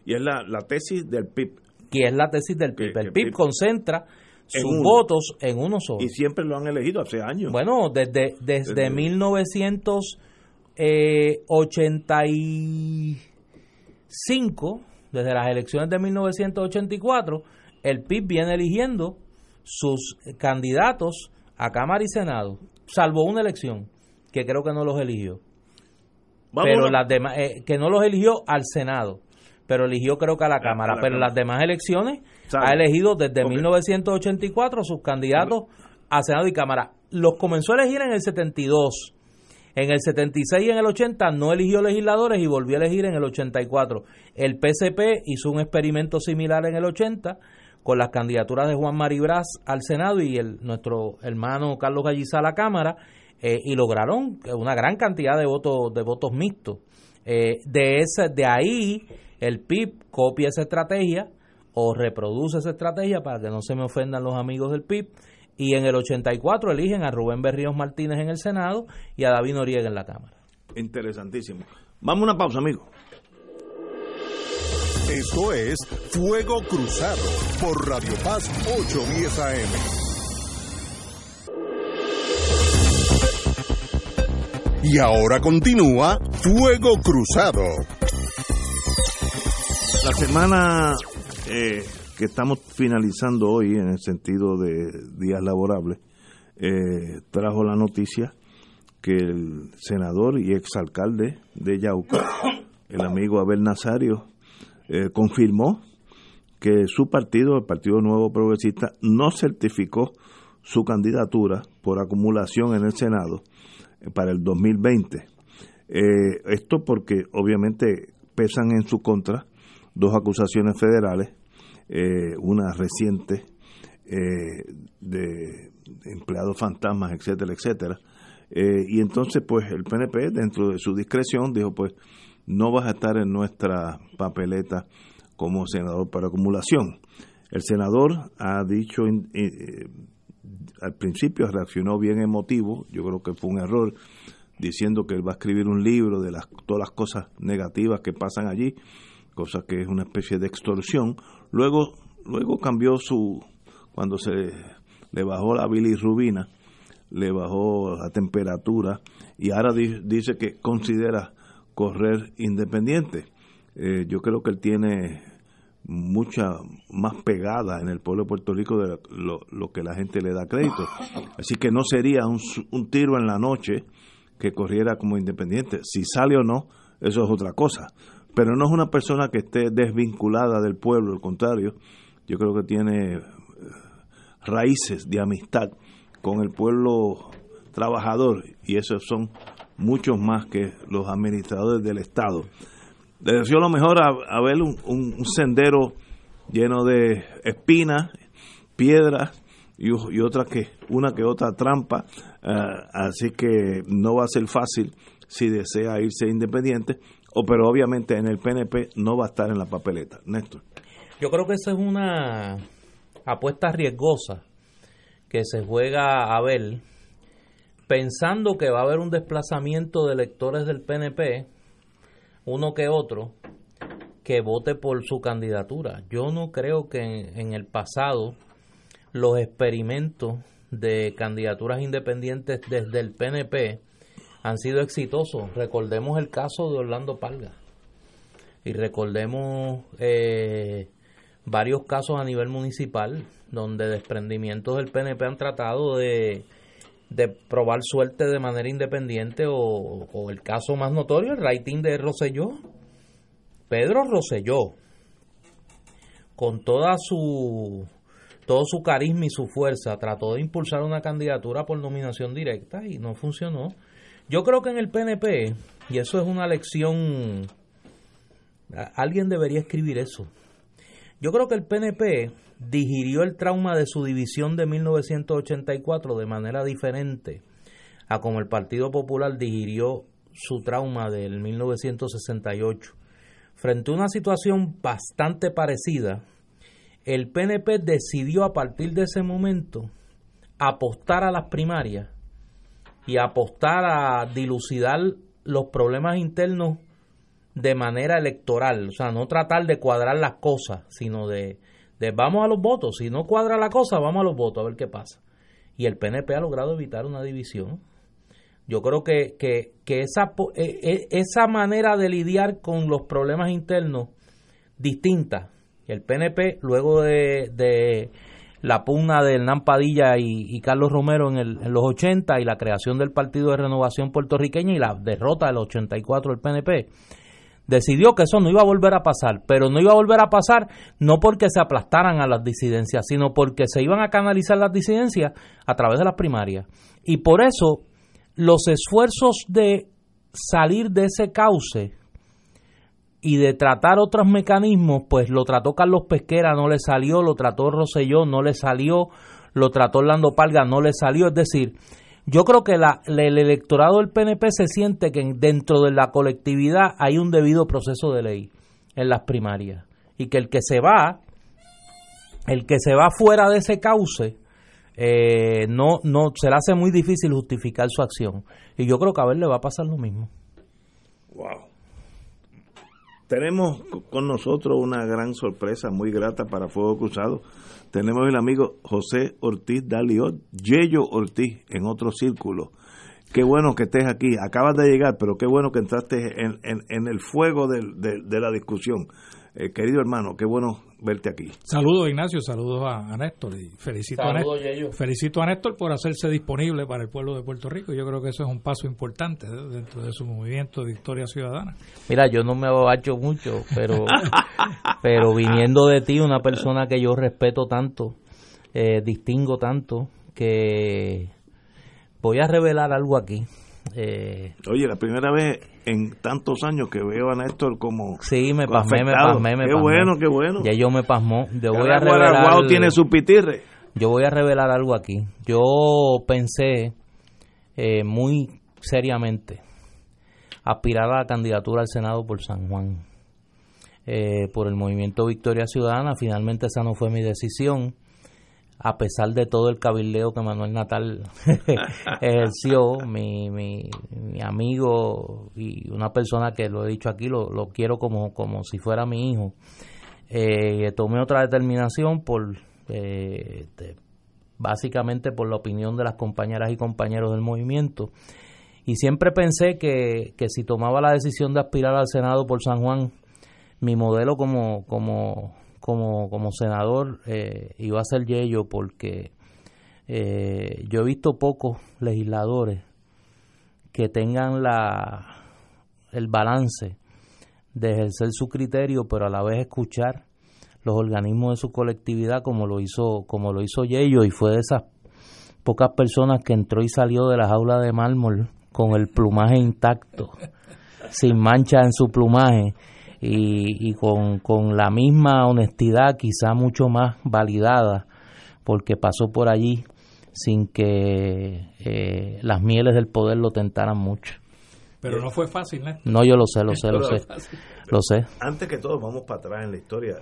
Y es la, la tesis del PIB. Que es la tesis del PIB. El PIB concentra en sus uno. votos en uno solo. Y siempre lo han elegido hace años. Bueno, desde, desde, Desde- 1985, desde las elecciones de 1984, el PIB viene eligiendo sus candidatos a Cámara y Senado, salvo una elección, que creo que no los eligió. Vamos pero a- las demás, eh, que no los eligió al Senado, pero eligió creo que a la Cámara. a la pero en las demás elecciones Sabe. ha elegido desde Ok. 1984 sus candidatos a Senado y Cámara. Los comenzó a elegir en el 72. En el 76 y en el 80 no eligió legisladores y volvió a elegir en el 84. El PCP hizo un experimento similar en el 80 con las candidaturas de Juan Maribraz al Senado y el, nuestro hermano Carlos Gallizá a la Cámara eh, y lograron una gran cantidad de votos de votos mixtos. Eh, de ese, de ahí el PIB copia esa estrategia o reproduce esa estrategia para que no se me ofendan los amigos del PIB y en el 84 eligen a Rubén Berríos Martínez en el Senado y a David Noriega en la Cámara. Interesantísimo. Vamos a una pausa, amigo. Esto es Fuego Cruzado por Radio Paz 810 AM. Y ahora continúa Fuego Cruzado. La semana eh, que estamos finalizando hoy en el sentido de días laborables eh, trajo la noticia que el senador y exalcalde de Yauca, el amigo Abel Nazario, eh, confirmó que su partido, el Partido Nuevo Progresista, no certificó su candidatura por acumulación en el Senado para el 2020. Eh, esto porque obviamente pesan en su contra dos acusaciones federales, eh, una reciente eh, de empleados fantasmas, etcétera, etcétera. Eh, y entonces, pues el PNP, dentro de su discreción, dijo, pues no vas a estar en nuestra papeleta como senador por acumulación. El senador ha dicho, al principio reaccionó bien emotivo, yo creo que fue un error, diciendo que él va a escribir un libro de las, todas las cosas negativas que pasan allí, cosa que es una especie de extorsión. Luego, luego cambió su, cuando se le bajó la bilirrubina, le bajó la temperatura y ahora di- dice que considera correr independiente. Eh, yo creo que él tiene mucha más pegada en el pueblo de Puerto Rico de lo, lo que la gente le da crédito. Así que no sería un, un tiro en la noche que corriera como independiente. Si sale o no, eso es otra cosa. Pero no es una persona que esté desvinculada del pueblo, al contrario, yo creo que tiene eh, raíces de amistad con el pueblo trabajador y esos son muchos más que los administradores del Estado. Le deseo lo mejor a, ver un, sendero lleno de espinas, piedras y, y otras que una que otra trampa, eh, así que no va a ser fácil si desea irse independiente, o pero obviamente en el PNP no va a estar en la papeleta. Néstor. Yo creo que esa es una apuesta riesgosa que se juega a ver pensando que va a haber un desplazamiento de electores del PNP, uno que otro, que vote por su candidatura. Yo no creo que en, el pasado los experimentos de candidaturas independientes desde el PNP han sido exitosos. Recordemos el caso de Orlando Palga y recordemos eh, varios casos a nivel municipal donde desprendimientos del PNP han tratado de, de probar suerte de manera independiente o, el caso más notorio, el rating de Roselló. Pedro Roselló, con toda su todo su carisma y su fuerza, trató de impulsar una candidatura por nominación directa y no funcionó. Yo creo que en el PNP, y eso es una lección, alguien debería escribir eso, yo creo que el PNP digirió el trauma de su división de 1984 de manera diferente a como el Partido Popular digirió su trauma del 1968. Frente a una situación bastante parecida, el PNP decidió a partir de ese momento apostar a las primarias y apostar a dilucidar los problemas internos de manera electoral, o sea, no tratar de cuadrar las cosas, sino de, de vamos a los votos, si no cuadra la cosa, vamos a los votos a ver qué pasa. Y el PNP ha logrado evitar una división. Yo creo que, que, que esa, e, e, esa manera de lidiar con los problemas internos distinta, el PNP luego de, de la pugna de Hernán Padilla y, Carlos Romero en, el, en, los 80 y la creación del Partido de Renovación Puertorriqueña y la derrota del 84 del PNP, decidió que eso no iba a volver a pasar, pero no iba a volver a pasar no porque se aplastaran a las disidencias, sino porque se iban a canalizar las disidencias a través de las primarias. Y por eso los esfuerzos de salir de ese cauce y de tratar otros mecanismos, pues lo trató Carlos Pesquera, no le salió, lo trató Roselló, no le salió, lo trató Orlando Palga, no le salió, es decir, yo creo que la, el electorado del PNP se siente que dentro de la colectividad hay un debido proceso de ley en las primarias y que el que se va, el que se va fuera de ese cauce, eh, no, no, se le hace muy difícil justificar su acción. Y yo creo que a ver le va a pasar lo mismo. Wow. Tenemos con nosotros una gran sorpresa muy grata para Fuego Cruzado tenemos el amigo José Ortiz Daliot, Yello Ortiz, en otro círculo. Qué bueno que estés aquí. Acabas de llegar, pero qué bueno que entraste en, en, el fuego de, de, la discusión. Eh, querido hermano, qué bueno verte aquí. Saludos Ignacio, saludos a, Néstor y felicito a Néstor, felicito a Néstor por hacerse disponible para el pueblo de Puerto Rico. Yo creo que eso es un paso importante dentro de su movimiento de Victoria Ciudadana. Mira, yo no me abacho mucho, pero pero viniendo de ti, una persona que yo respeto tanto, eh, distingo tanto, que voy a revelar algo aquí. Eh, Oye, la primera vez en tantos años que veo a Néstor como. Sí, me pasmé, me pasmé, me Qué bueno, qué bueno. Ya yo me pasmó. Yo voy a revelar. tiene su pitirre. Yo voy a revelar algo aquí. Yo pensé eh, muy seriamente aspirar a la candidatura al Senado por San Juan. Eh, por el movimiento Victoria Ciudadana. Finalmente esa no fue mi decisión a pesar de todo el cabildeo que Manuel Natal ejerció, mi, mi, mi, amigo y una persona que lo he dicho aquí, lo, lo quiero como, como si fuera mi hijo, eh, tomé otra determinación por, eh, básicamente por la opinión de las compañeras y compañeros del movimiento. Y siempre pensé que, que si tomaba la decisión de aspirar al Senado por San Juan, mi modelo como, como como, como senador eh, iba a ser Yello porque eh, yo he visto pocos legisladores que tengan la el balance de ejercer su criterio, pero a la vez escuchar los organismos de su colectividad como lo hizo como lo hizo Yello y fue de esas pocas personas que entró y salió de la jaula de mármol con el plumaje intacto, sin mancha en su plumaje y, y con, con la misma honestidad, quizá mucho más validada, porque pasó por allí sin que eh, las mieles del poder lo tentaran mucho. Pero no fue fácil, ¿no? No, yo lo sé, lo sé, lo sé. Lo sé. Antes que todo, vamos para atrás en la historia.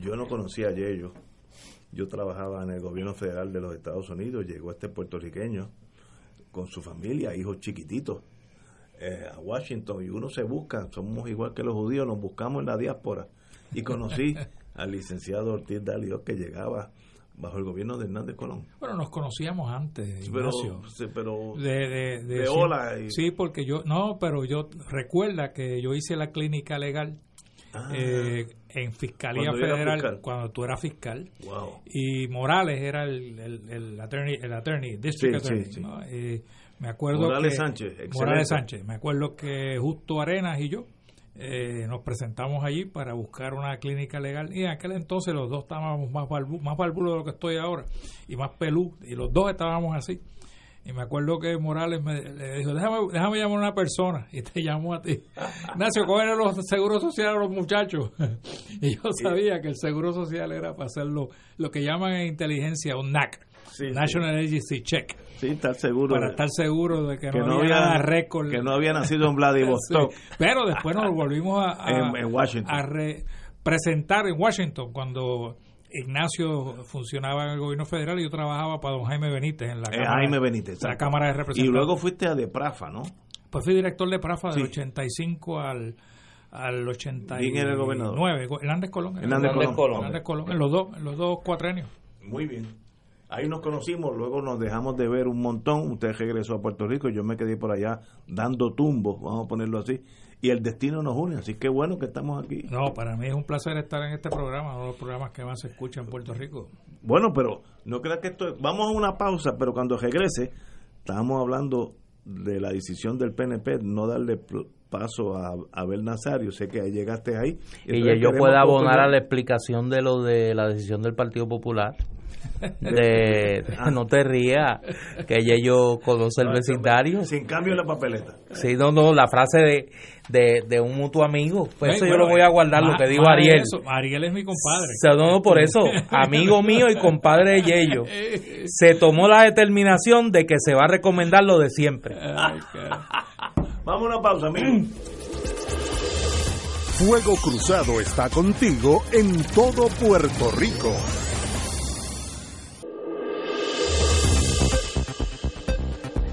Yo no conocía a Yello. Yo trabajaba en el gobierno federal de los Estados Unidos. Llegó este puertorriqueño con su familia, hijos chiquititos, eh, a Washington. Y uno se busca, somos igual que los judíos, nos buscamos en la diáspora. Y conocí al licenciado Ortiz Dalio que llegaba bajo el gobierno de Hernández Colón. Bueno, nos conocíamos antes, pero, de, de, de hola y- Sí, porque yo, no, pero yo recuerda que yo hice la clínica legal Ah, eh, en Fiscalía Cuando Federal cuando tú eras fiscal wow. y Morales era el, el, el attorney, el attorney, district Sí, attorney. sí, sí. ¿no? Eh, me acuerdo Morales que, Sánchez, excelente. Morales Sánchez. Me acuerdo que Justo Arenas y yo eh, nos presentamos allí para buscar una clínica legal. Y en aquel entonces los dos estábamos más balbu más de lo que estoy ahora y más pelú y los dos estábamos así. Y me acuerdo que Morales me le dijo déjame, déjame llamar a una persona y te llamó a ti. Ignacio cogen los seguros sociales a los muchachos y yo sabía que el seguro social era para hacer lo, lo que llaman en inteligencia un NAC Sí, National Agency Check Sí, estar seguro. para de- estar seguro de que, que no, no había había nada récord que no había nacido en Vladivostok Sí. Pero después nos volvimos a, a- en, en Washington. a re- presentar en Washington cuando Ignacio funcionaba en el gobierno federal y yo trabajaba para don Jaime Benítez en la Eh, Cámara, Jaime Benítez. la. Cámara de y Representantes. luego fuiste a Deprafa, ¿no? Pues fui director de Prafa del Sí. 85 al, al 89. ¿Quién era el gobernador? Go- Hernández Colón. Hernández Colón. Colón. Hernández Colón, en los dos, en los dos cuatrenios. Muy bien. Ahí nos conocimos, luego nos dejamos de ver un montón. Usted regresó a Puerto Rico, yo me quedé por allá dando tumbos, vamos a ponerlo así. Y el destino nos une, así que bueno que estamos aquí. No, para mí es un placer estar en este programa, uno de los programas que más se escucha en Puerto Rico. Bueno, pero no creas que esto. Vamos a una pausa, pero cuando regrese, estábamos hablando de la decisión del PNP no darle paso a Abel Nazario. Sé que llegaste ahí. Y yo pueda abonar a la explicación de lo de la decisión del Partido Popular. De, no te rías, que ellos conoce el vecindario. Sin cambio en la papeleta. Sí, no, no, la frase de, de, de un mutuo amigo. Pues eso Bueno, yo lo voy a guardar, lo que dijo Ariel. eso, Ariel es mi compadre. O sea, no, no, por eso, amigo mío y compadre de Yello, se tomó la determinación de que se va a recomendar lo de siempre. Ay. Vamos a una pausa, amigos. Fuego Cruzado está contigo en todo Puerto Rico.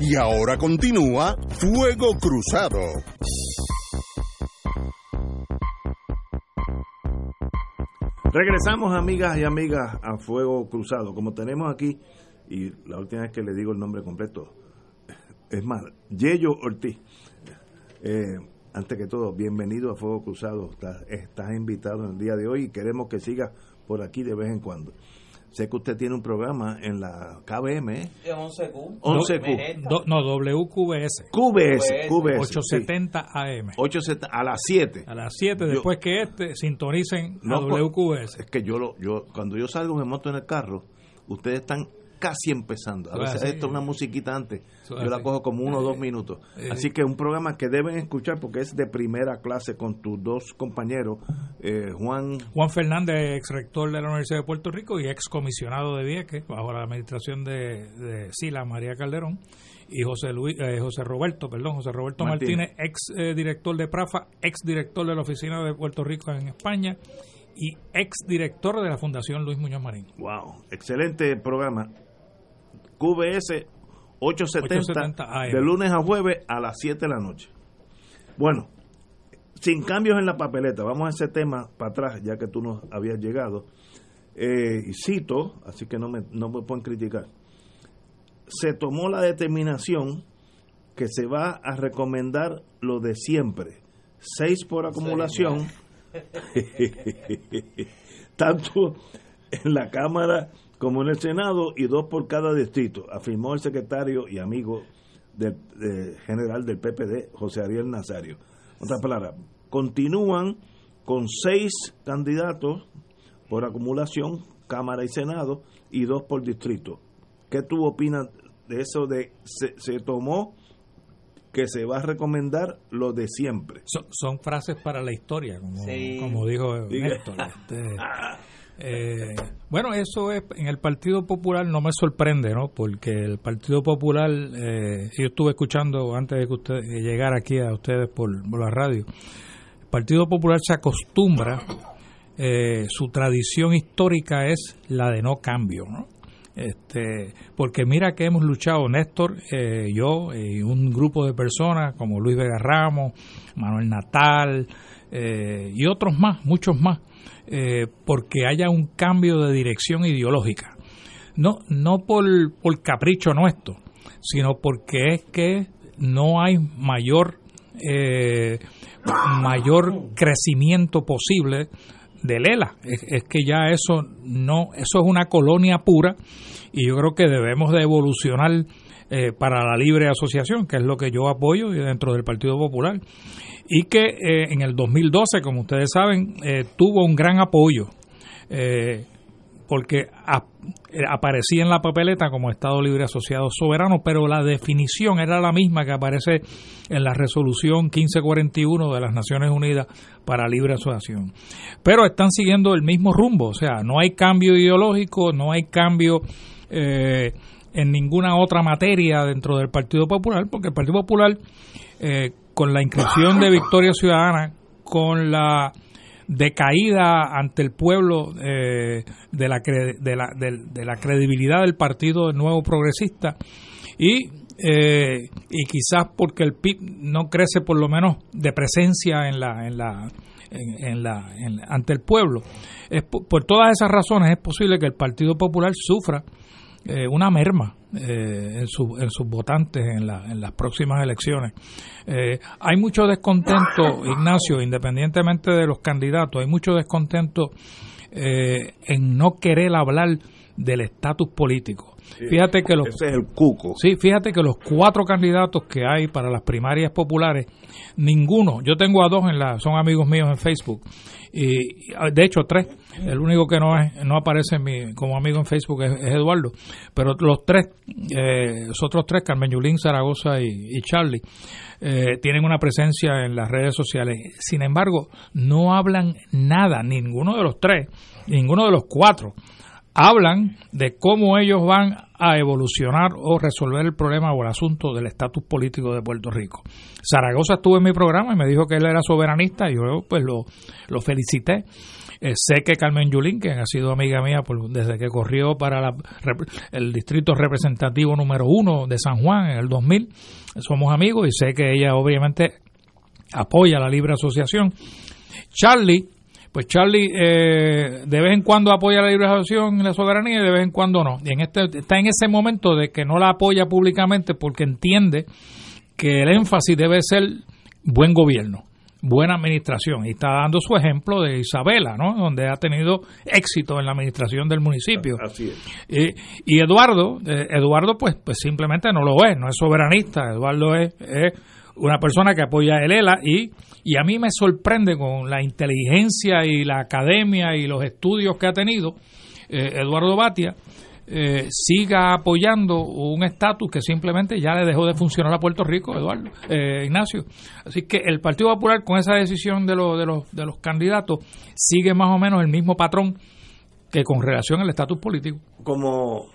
Y ahora continúa Fuego Cruzado. Regresamos, amigas y amigas, a Fuego Cruzado. Como tenemos aquí, y la última vez que le digo el nombre completo, es más, Yello Ortiz. Eh, antes que todo, bienvenido a Fuego Cruzado. Estás, estás invitado en el día de hoy y queremos que sigas por aquí de vez en cuando. Sé que usted tiene un programa en la KBM, ¿eh? 11Q. 11Q. Do- no, WQBS. QBS, QBS. 870 AM. 870 a las 7. A las 7, Yo- después que este, sintonicen No, a WQBS. Es que yo lo, yo cuando yo salgo me monto en el carro, ustedes están casi empezando. A veces esto es una musiquita antes. Yo la cojo como uno o dos Eh, minutos. eh. Así que un programa que deben escuchar porque es de primera clase con tus dos compañeros, eh, Juan Juan Fernández, ex rector de la Universidad de Puerto Rico y ex comisionado de Vieques, bajo la administración de, de Sila María Calderón, y José Luis, eh, José Roberto, perdón, José Roberto Martínez. Martínez, ex eh, director de Prafa, ex director de la Oficina de Puerto Rico en España y ex director de la Fundación Luis Muñoz Marín. Wow, excelente programa. QBS 870, 870 AM. de lunes a jueves a las 7 de la noche. Bueno, sin cambios en la papeleta, vamos a ese tema para atrás, ya que tú nos habías llegado. Eh, y cito, así que no me, no me pueden criticar. Se tomó la determinación que se va a recomendar lo de siempre. Seis por acumulación. tanto en la Cámara como en el Senado y dos por cada distrito, afirmó el secretario y amigo del de- general del PPD, José Ariel Nazario. Otra palabra, continúan con seis candidatos por acumulación, Cámara y Senado, y dos por distrito. ¿Qué tú opinas de eso de se, se tomó que se va a recomendar lo de siempre? Son, son frases para la historia, como, como dijo Néstor. Este, eh, bueno, eso es en el Partido Popular no me sorprende, ¿no? Porque el Partido Popular, eh, yo estuve escuchando antes de que usted llegara aquí a ustedes por, la radio. El Partido Popular se acostumbra, eh, su tradición histórica es la de no cambio, ¿no? Este, porque mira que hemos luchado Néstor, eh, yo y un grupo de personas como Luis Vega Ramos, Manuel Natal eh, y otros más, muchos más, eh, porque haya un cambio de dirección ideológica. No, no por, por capricho nuestro, sino porque es que no hay mayor, eh, mayor crecimiento posible de Lela. Es, es, que ya eso no, eso es una colonia pura y yo creo que debemos de evolucionar eh, para la libre asociación, que es lo que yo apoyo dentro del Partido Popular y que eh, en el 2012, como ustedes saben, eh, tuvo un gran apoyo, eh, porque aparecía en la papeleta como Estado Libre Asociado Soberano, pero la definición era la misma que aparece en la resolución 1541 de las Naciones Unidas para Libre Asociación. Pero están siguiendo el mismo rumbo, o sea, no hay cambio ideológico, no hay cambio en ninguna otra materia dentro del Partido Popular, porque el Partido Popular eh, con la inscripción de Victoria Ciudadana, con la decaída ante el pueblo eh, de, la de, la, de, la credibilidad del Partido Nuevo Progresista y, eh, y quizás porque el PIB no crece por lo menos de presencia en la, en la, en, la, ante el pueblo. Es, por todas esas razones es posible que el Partido Popular sufra eh, una merma eh, en, su, en, sus votantes en, la, en las próximas elecciones. Eh, hay mucho descontento, Ignacio, independientemente de los candidatos, hay mucho descontento en no querer hablar del estatus político. Fíjate que los ese es el cuco. Sí, fíjate que los cuatro candidatos que hay para las primarias populares, ninguno, yo tengo a dos en la, son amigos míos en Facebook y de hecho tres el único que no es no aparece mi, como amigo en Facebook es, Eduardo pero los tres eh, los otros tres Carmen Yulín Zaragoza y, Charlie eh, tienen una presencia en las redes sociales sin embargo no hablan nada ninguno de los tres ninguno de los cuatro hablan de cómo ellos van a evolucionar o resolver el problema o el asunto del estatus político de Puerto Rico. Zaragoza estuvo en mi programa y me dijo que él era soberanista y yo pues lo, lo felicité. Eh, sé que Carmen Yulín, que ha sido amiga mía desde que corrió para el distrito representativo número uno de San Juan en el 2000, somos amigos y sé que ella obviamente apoya la libre asociación. Charlie pues Charlie eh, de vez en cuando apoya la libre asociación y la soberanía y de vez en cuando no. Y en este, está en ese momento de que no la apoya públicamente porque entiende que el énfasis debe ser buen gobierno, buena administración. Y está dando su ejemplo de Isabela, ¿no? donde ha tenido éxito en la administración del municipio. Así es. Y, Eduardo, eh, Eduardo pues, pues simplemente no lo es, no es soberanista. Eduardo es, es una persona que apoya el ELA y y a mí me sorprende con la inteligencia y la academia y los estudios que ha tenido eh, Eduardo Batia, eh, siga apoyando un estatus que simplemente ya le dejó de funcionar a Puerto Rico, Eduardo, eh, Ignacio. Así que el Partido Popular con esa decisión de, de, los, de los candidatos sigue más o menos el mismo patrón que con relación al estatus político. Como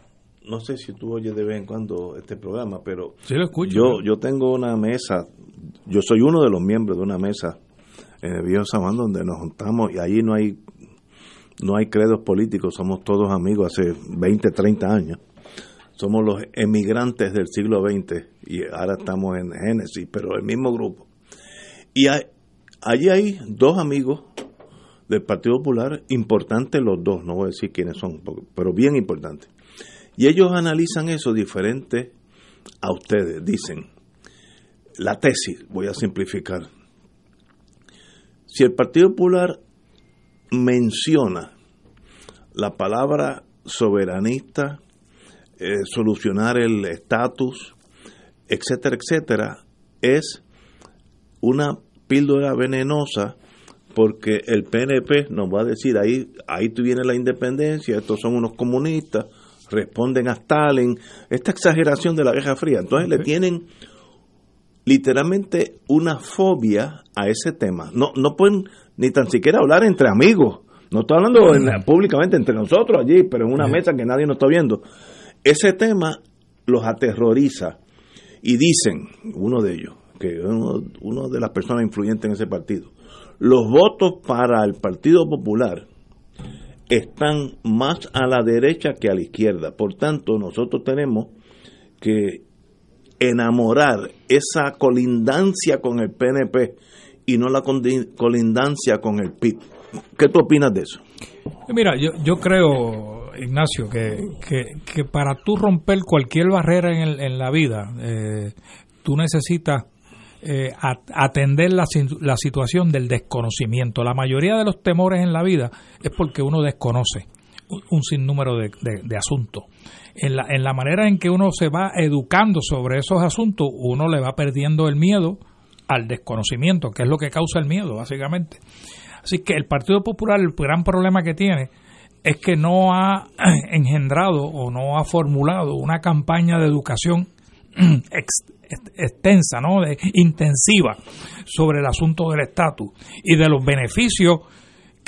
no sé si tú oyes de vez en cuando este programa, pero sí lo escucho, yo, yo tengo una mesa yo soy uno de los miembros de una mesa en el Viejo donde nos juntamos y ahí no hay no hay credos políticos, somos todos amigos hace 20, 30 años. Somos los emigrantes del siglo XX y ahora estamos en Génesis, pero el mismo grupo. Y allí hay dos amigos del Partido Popular, importantes los dos, no voy a decir quiénes son, pero bien importantes. Y ellos analizan eso diferente a ustedes. Dicen, la tesis, voy a simplificar. Si el Partido Popular menciona la palabra soberanista, eh, solucionar el estatus, etcétera, etcétera, es una píldora venenosa porque el PNP nos va a decir ahí ahí viene la independencia, estos son unos comunistas, responden a Stalin, esta exageración de la Guerra Fría. Entonces le tienen literalmente una fobia a ese tema. No, no pueden ni tan siquiera hablar entre amigos. No estoy hablando públicamente entre nosotros allí, pero en una mesa que nadie nos está viendo. Ese tema los aterroriza y dicen, uno de ellos, que uno, uno de las personas influyentes en ese partido, los votos para el Partido Popular están más a la derecha que a la izquierda. Por tanto, nosotros tenemos que enamorar esa colindancia con el PNP y no la colindancia con el PIB. ¿Qué tú opinas de eso? Mira, yo, yo creo, Ignacio, que, que, para tú romper cualquier barrera en, en la vida, eh, tú necesitas eh, atender la, la, situación del desconocimiento. La mayoría de los temores en la vida es porque uno desconoce un, sinnúmero de, de, asuntos. En la, en la manera en que uno se va educando sobre esos asuntos, uno le va perdiendo el miedo al desconocimiento, que es lo que causa el miedo, básicamente. Así que el Partido Popular, el gran problema que tiene es que no ha engendrado o no ha formulado una campaña de educación extensa, ¿no? De, intensiva sobre el asunto del estatus y de los beneficios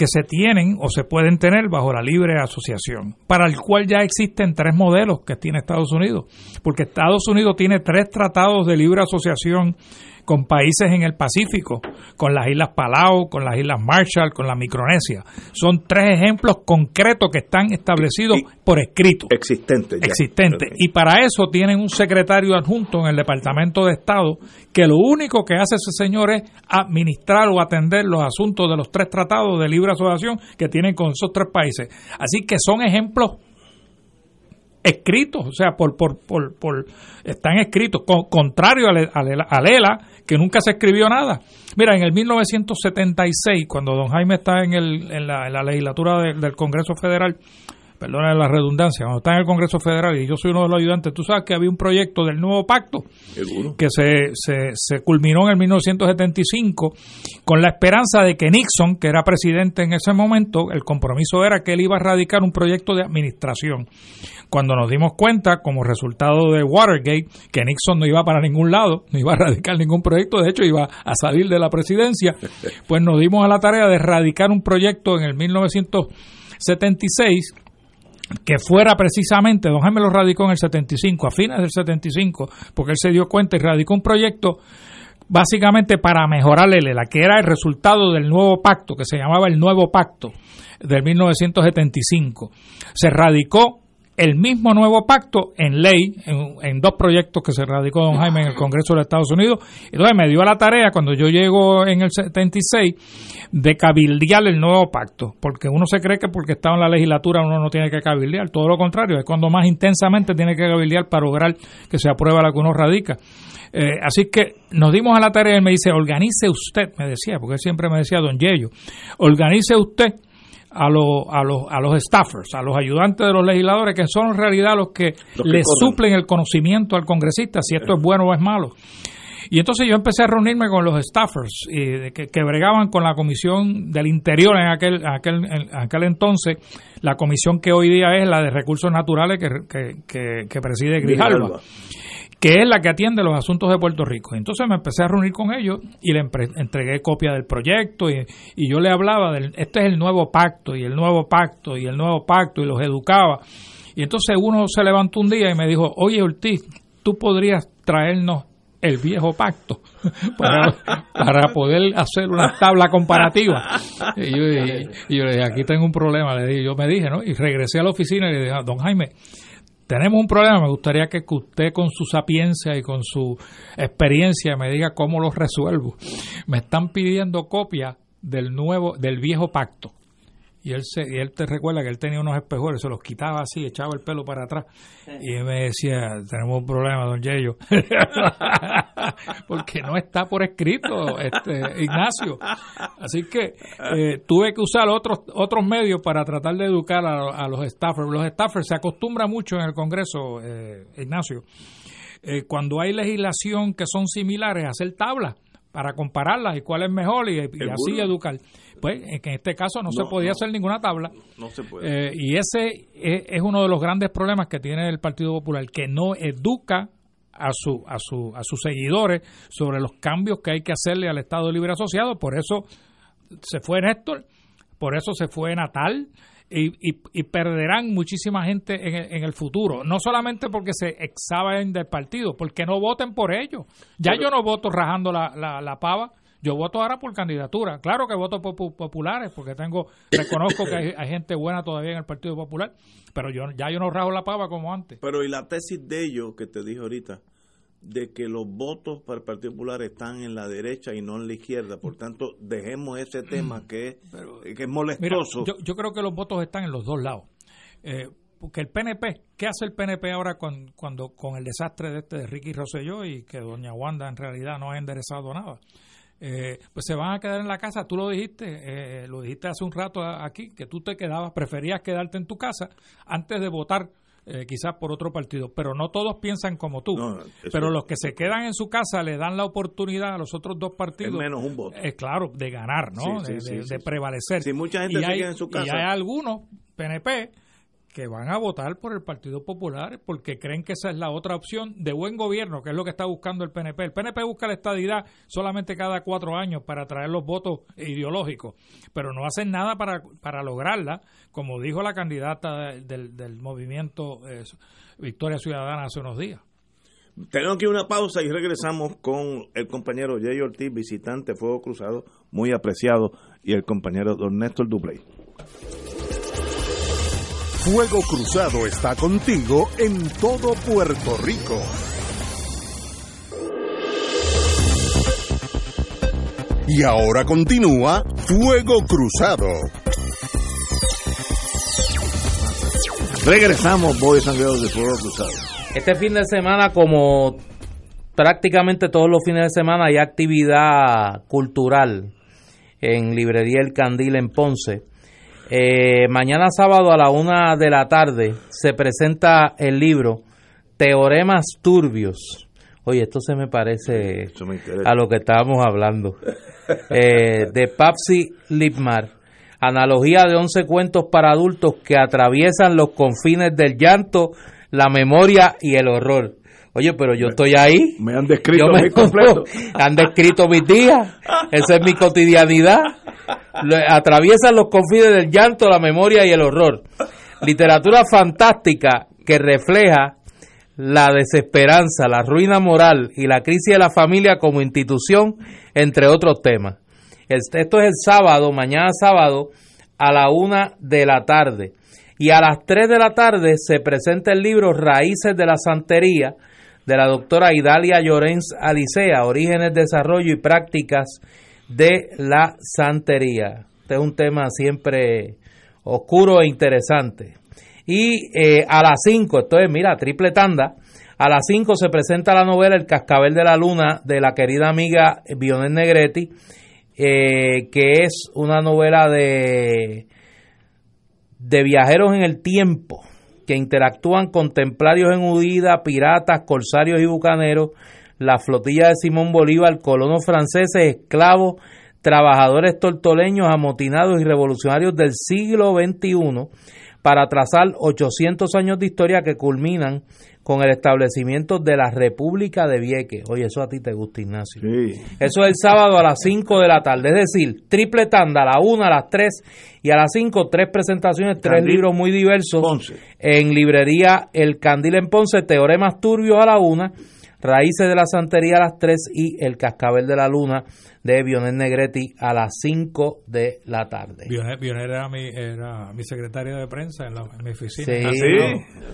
que se tienen o se pueden tener bajo la libre asociación, para el cual ya existen tres modelos que tiene Estados Unidos, porque Estados Unidos tiene tres tratados de libre asociación con países en el Pacífico, con las Islas Palau, con las Islas Marshall, con la Micronesia. Son tres ejemplos concretos que están establecidos por escrito. Existentes. Existentes. Y para eso tienen un secretario adjunto en el Departamento de Estado que lo único que hace ese señor es administrar o atender los asuntos de los tres tratados de libre asociación que tienen con esos tres países. Así que son ejemplos escritos, o sea, por, por, por, por están escritos, contrario a, Lela, que nunca se escribió nada. Mira, en el 1976, cuando don Jaime está en, el, en, la, legislatura del Congreso Federal, perdona la redundancia, cuando está en el Congreso Federal y yo soy uno de los ayudantes, tú sabes que había un proyecto del nuevo pacto que se, se, se, culminó en el 1975 con la esperanza de que Nixon, que era presidente en ese momento, el compromiso era que él iba a radicar un proyecto de administración. Cuando nos dimos cuenta, como resultado de Watergate, que Nixon no iba para ningún lado, no iba a radicar ningún proyecto, de hecho iba a salir de la presidencia, pues nos dimos a la tarea de radicar un proyecto en el 1976 que fuera precisamente, don Jaime lo radicó en el 75, a fines del 75, porque él se dio cuenta y radicó un proyecto básicamente para mejorar ELA, que era el resultado del nuevo pacto, que se llamaba el nuevo pacto del 1975. Se radicó el mismo nuevo pacto en ley, en, dos proyectos que se radicó don Jaime en el Congreso de Estados Unidos. Y entonces me dio la tarea, cuando yo llego en el 76, de cabildear el nuevo pacto, porque uno se cree que porque estaba en la legislatura uno no tiene que cabildear, todo lo contrario, es cuando más intensamente tiene que cabildear para lograr que se apruebe la que uno radica. Eh, así que nos dimos a la tarea y él me dice, organice usted, me decía, porque él siempre me decía, don Yello, organice usted a, los a, los, a los staffers, a los ayudantes de los legisladores, que son en realidad los que, le suplen el conocimiento al congresista, si esto es bueno o es malo. Y entonces yo empecé a reunirme con los staffers y que, que, bregaban con la comisión del interior en aquel, aquel, en aquel entonces, la comisión que hoy día es la de recursos naturales que, que, que preside Grijalva que es la que atiende los asuntos de Puerto Rico. Entonces me empecé a reunir con ellos y le entregué copia del proyecto y, yo le hablaba del, este es el nuevo pacto y el nuevo pacto y el nuevo pacto y los educaba. Y entonces uno se levantó un día y me dijo, oye Ortiz, tú podrías traernos el viejo pacto para, poder hacer una tabla comparativa. Y yo, y yo, le dije, aquí tengo un problema, le dije, yo me dije, ¿no? Y regresé a la oficina y le dije, don Jaime, tenemos un problema, me gustaría que usted con su sapiencia y con su experiencia me diga cómo lo resuelvo. Me están pidiendo copia del nuevo, del viejo pacto. Y él, se, y él te recuerda que él tenía unos espejores, se los quitaba así, echaba el pelo para atrás. Y él me decía, tenemos un problema, don Yello. Porque no está por escrito, este Ignacio. Así que eh, tuve que usar otros, otros medios para tratar de educar a, los staffers. Los staffers se acostumbran mucho en el Congreso, eh, Ignacio, eh, cuando hay legislación que son similares, a hacer tablas para compararlas y cuál es mejor y, así educar. Pues en este caso no, se podía hacer ninguna tabla. No se puede. Eh, y ese es, uno de los grandes problemas que tiene el Partido Popular, que no educa a, su, a, su, a sus seguidores sobre los cambios que hay que hacerle al Estado Libre Asociado. Por eso se fue Néstor, por eso se fue Natal, y, y, perderán muchísima gente en el, en el, futuro. No solamente porque se exaben del partido, porque no voten por ellos. Ya yo no voto rajando la, la, pava. Yo voto ahora por candidatura. Claro que voto por, populares, porque tengo, reconozco que hay, gente buena todavía en el Partido Popular, pero yo ya yo no rajo la pava como antes. Pero y la tesis de ellos que te dije ahorita, de que los votos para el Partido Popular están en la derecha y no en la izquierda. Por tanto, dejemos ese tema que es, que es molestoso. yo, creo que los votos están en los dos lados. Eh, porque el PNP, ¿qué hace el PNP ahora cuando, con el desastre de este de Ricky Rosselló y que doña Wanda en realidad no ha enderezado nada? Eh, pues se van a quedar en la casa. Tú lo dijiste, eh, lo dijiste hace un rato aquí, que tú te quedabas, preferías quedarte en tu casa antes de votar eh, quizás por otro partido, pero no todos piensan como tú. pero los que se quedan en su casa le dan la oportunidad a los otros dos partidos. menos un voto. Es claro, de ganar, ¿no? de, prevalecer. Si mucha gente se queda en su casa. Y hay algunos PNP que van a votar por el Partido Popular porque creen que esa es la otra opción de buen gobierno, que es lo que está buscando el PNP. El PNP busca la estadidad solamente cada cuatro años para traer los votos ideológicos, pero no hacen nada para, para lograrla, como dijo la candidata del, del movimiento eh, Victoria Ciudadana hace unos días. Tenemos aquí una pausa y regresamos con el compañero Jay Ortiz, visitante Fuego Cruzado, muy apreciado, y el compañero Don Néstor Dubley. Fuego Cruzado está contigo en todo Puerto Rico. Y ahora continúa Fuego Cruzado. Regresamos, voy Sangueros de Fuego Cruzado. Este fin de semana, como prácticamente todos los fines de semana, hay actividad cultural en Librería El Candil en Ponce. Eh, mañana sábado a la una de la tarde se presenta el libro Teoremas Turbios. Oye, esto se me parece a lo que estábamos hablando. Eh, de Papsi Lipmar. Analogía de 11 cuentos para adultos que atraviesan los confines del llanto, la memoria y el horror. Oye, pero yo estoy ahí. Me han descrito mi completo. Han descrito mis días. Esa es mi cotidianidad. Atraviesan los confines del llanto, la memoria y el horror. Literatura fantástica que refleja la desesperanza, la ruina moral y la crisis de la familia como institución, entre otros temas. Esto es el sábado, mañana sábado, a la una de la tarde. Y a las tres de la tarde se presenta el libro Raíces de la Santería, de la doctora Idalia Llorens Alicea, Orígenes, Desarrollo y Prácticas de la Santería. Este es un tema siempre oscuro e interesante. Y eh, a las 5, esto es, mira, triple tanda, a las 5 se presenta la novela El cascabel de la luna de la querida amiga Bionel Negretti, eh, que es una novela de, de viajeros en el tiempo que interactúan con templarios en huida, piratas, corsarios y bucaneros, la flotilla de Simón Bolívar, colonos franceses, esclavos, trabajadores tortoleños, amotinados y revolucionarios del siglo XXI, para trazar 800 años de historia que culminan con el establecimiento de la República de Vieques. Oye, eso a ti te gusta, Ignacio. Eso es el sábado a las 5 de la tarde, es decir, triple tanda, a la 1, a las 3 y a las 5, tres presentaciones, tres libros muy diversos en librería El Candil en Ponce, Teoremas Turbios a la 1, Raíces de la Santería a las 3 y El Cascabel de la Luna de Bionel Negretti a las 5 de la tarde. Bionel, era, mi, era mi secretaria de prensa en, la, mi oficina. Sí.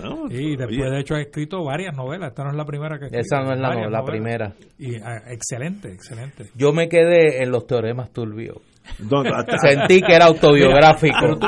Ah, y después, de hecho, ha escrito varias novelas. Esta no es la primera que Esa no es la, la primera. Y ah, excelente, excelente. Yo me quedé en los teoremas turbios. Sentí que era autobiográfico.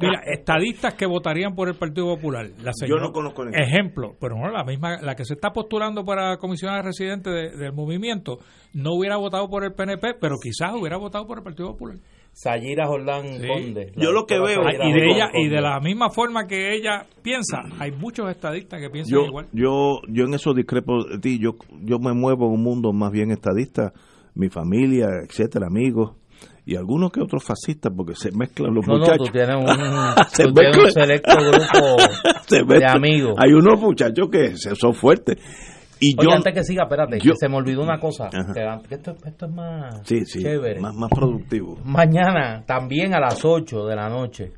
Mira, estadistas que votarían por el Partido Popular. La Yo no conozco Ejemplo, pero no, la misma, la que se está postulando para comisionada residente del movimiento, no hubiera votado por el PNP, pero quizás hubiera votado por el Partido Popular. Sayira Jordán Conde. Yo lo que veo. Y de, ella, y de la misma forma que ella piensa, hay muchos estadistas que piensan igual. Yo, yo en eso discrepo de ti. Yo, yo me muevo en un mundo más bien estadista mi familia, etcétera, amigos y algunos que otros fascistas porque se mezclan los No, no, muchachos. tú tienes un, Se tú tienes un selecto grupo Se de amigos. Hay unos muchachos que se- son fuertes. Y Oye, yo antes que siga, espérate, yo- que se me olvidó una cosa. Que, que esto, esto es más sí, sí, chévere. más, más productivo. Mañana, también a las 8 de la noche,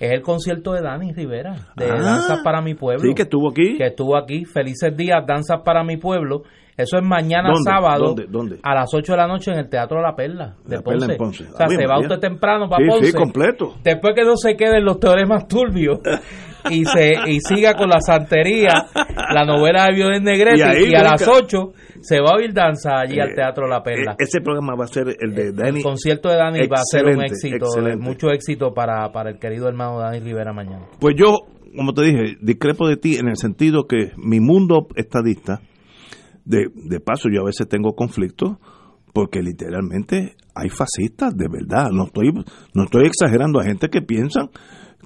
es el concierto de Dani Rivera, de Ah, Danzas para mi Pueblo. Sí, que estuvo aquí. que estuvo aquí. Felices días, Danzas para mi Pueblo. Eso es mañana ¿Dónde? sábado ¿Dónde? ¿Dónde? a las 8 de la noche en el Teatro La Perla de La Ponce. Perla en Ponce. O sea, Ah, se va usted temprano para Sí, Ponce. sí, completo. Después que no se queden los teoremas turbios y se y siga con la santería, la novela de Biodes Negrete Y ahí y, a las 8 se va a oír danza allí al Eh, Teatro La Perla. Eh, Ese programa va a ser el de Dani. el concierto de Dani va a ser un éxito, excelente. mucho éxito para, para el querido hermano Dani Rivera mañana. Pues yo, como te dije, discrepo de ti en el sentido que mi mundo estadista, de, de paso yo a veces tengo conflictos, porque literalmente hay fascistas, de verdad. No estoy, no estoy exagerando a gente que piensan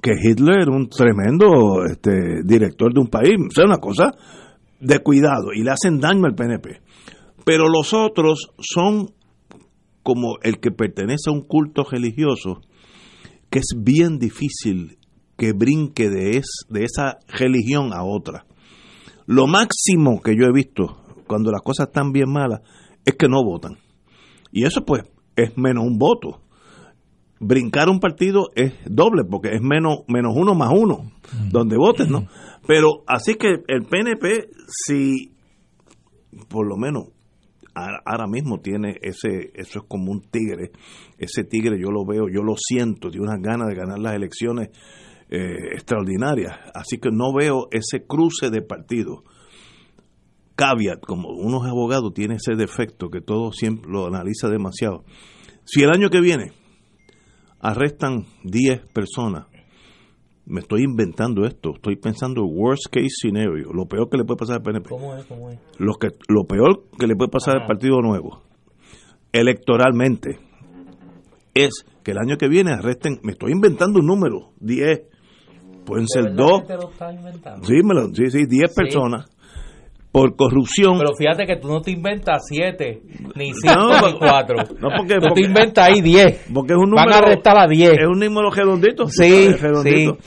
que Hitler era un tremendo este, director de un país. O sea, una cosa de cuidado y le hacen daño al PNP. Pero los otros son como el que pertenece a un culto religioso que es bien difícil que brinque de, es, de esa religión a otra. Lo máximo que yo he visto cuando las cosas están bien malas es que no votan. Y eso pues es menos un voto. Brincar un partido es doble porque es menos, menos uno más uno, donde votes, ¿no? Pero así que el PNP, si por lo menos ahora ahora mismo tiene ese, eso es como un tigre, ese tigre yo lo veo, yo lo siento, tiene unas ganas de ganar las elecciones eh, extraordinarias, así que no veo ese cruce de partidos. Caveat, como unos abogados tiene ese defecto que todo siempre lo analiza demasiado. Si el año que viene arrestan 10 personas, me estoy inventando esto, estoy pensando worst case scenario, lo peor que le puede pasar al PNP ¿Cómo es? ¿Cómo es? lo que lo peor que le puede pasar al. Partido Nuevo electoralmente es que el año que viene arresten, me estoy inventando un número, 10, pueden ser ¿De verdad dos, que te lo estás inventando? sí, me lo- sí, sí, 10 Sí. personas por corrupción. Pero fíjate que tú no te inventas siete, ni cinco, No, ni cuatro. no, porque- tú porque- te inventas ahí diez. porque es un Van número a arrestar a diez. es un número redondito, Sí, redondito.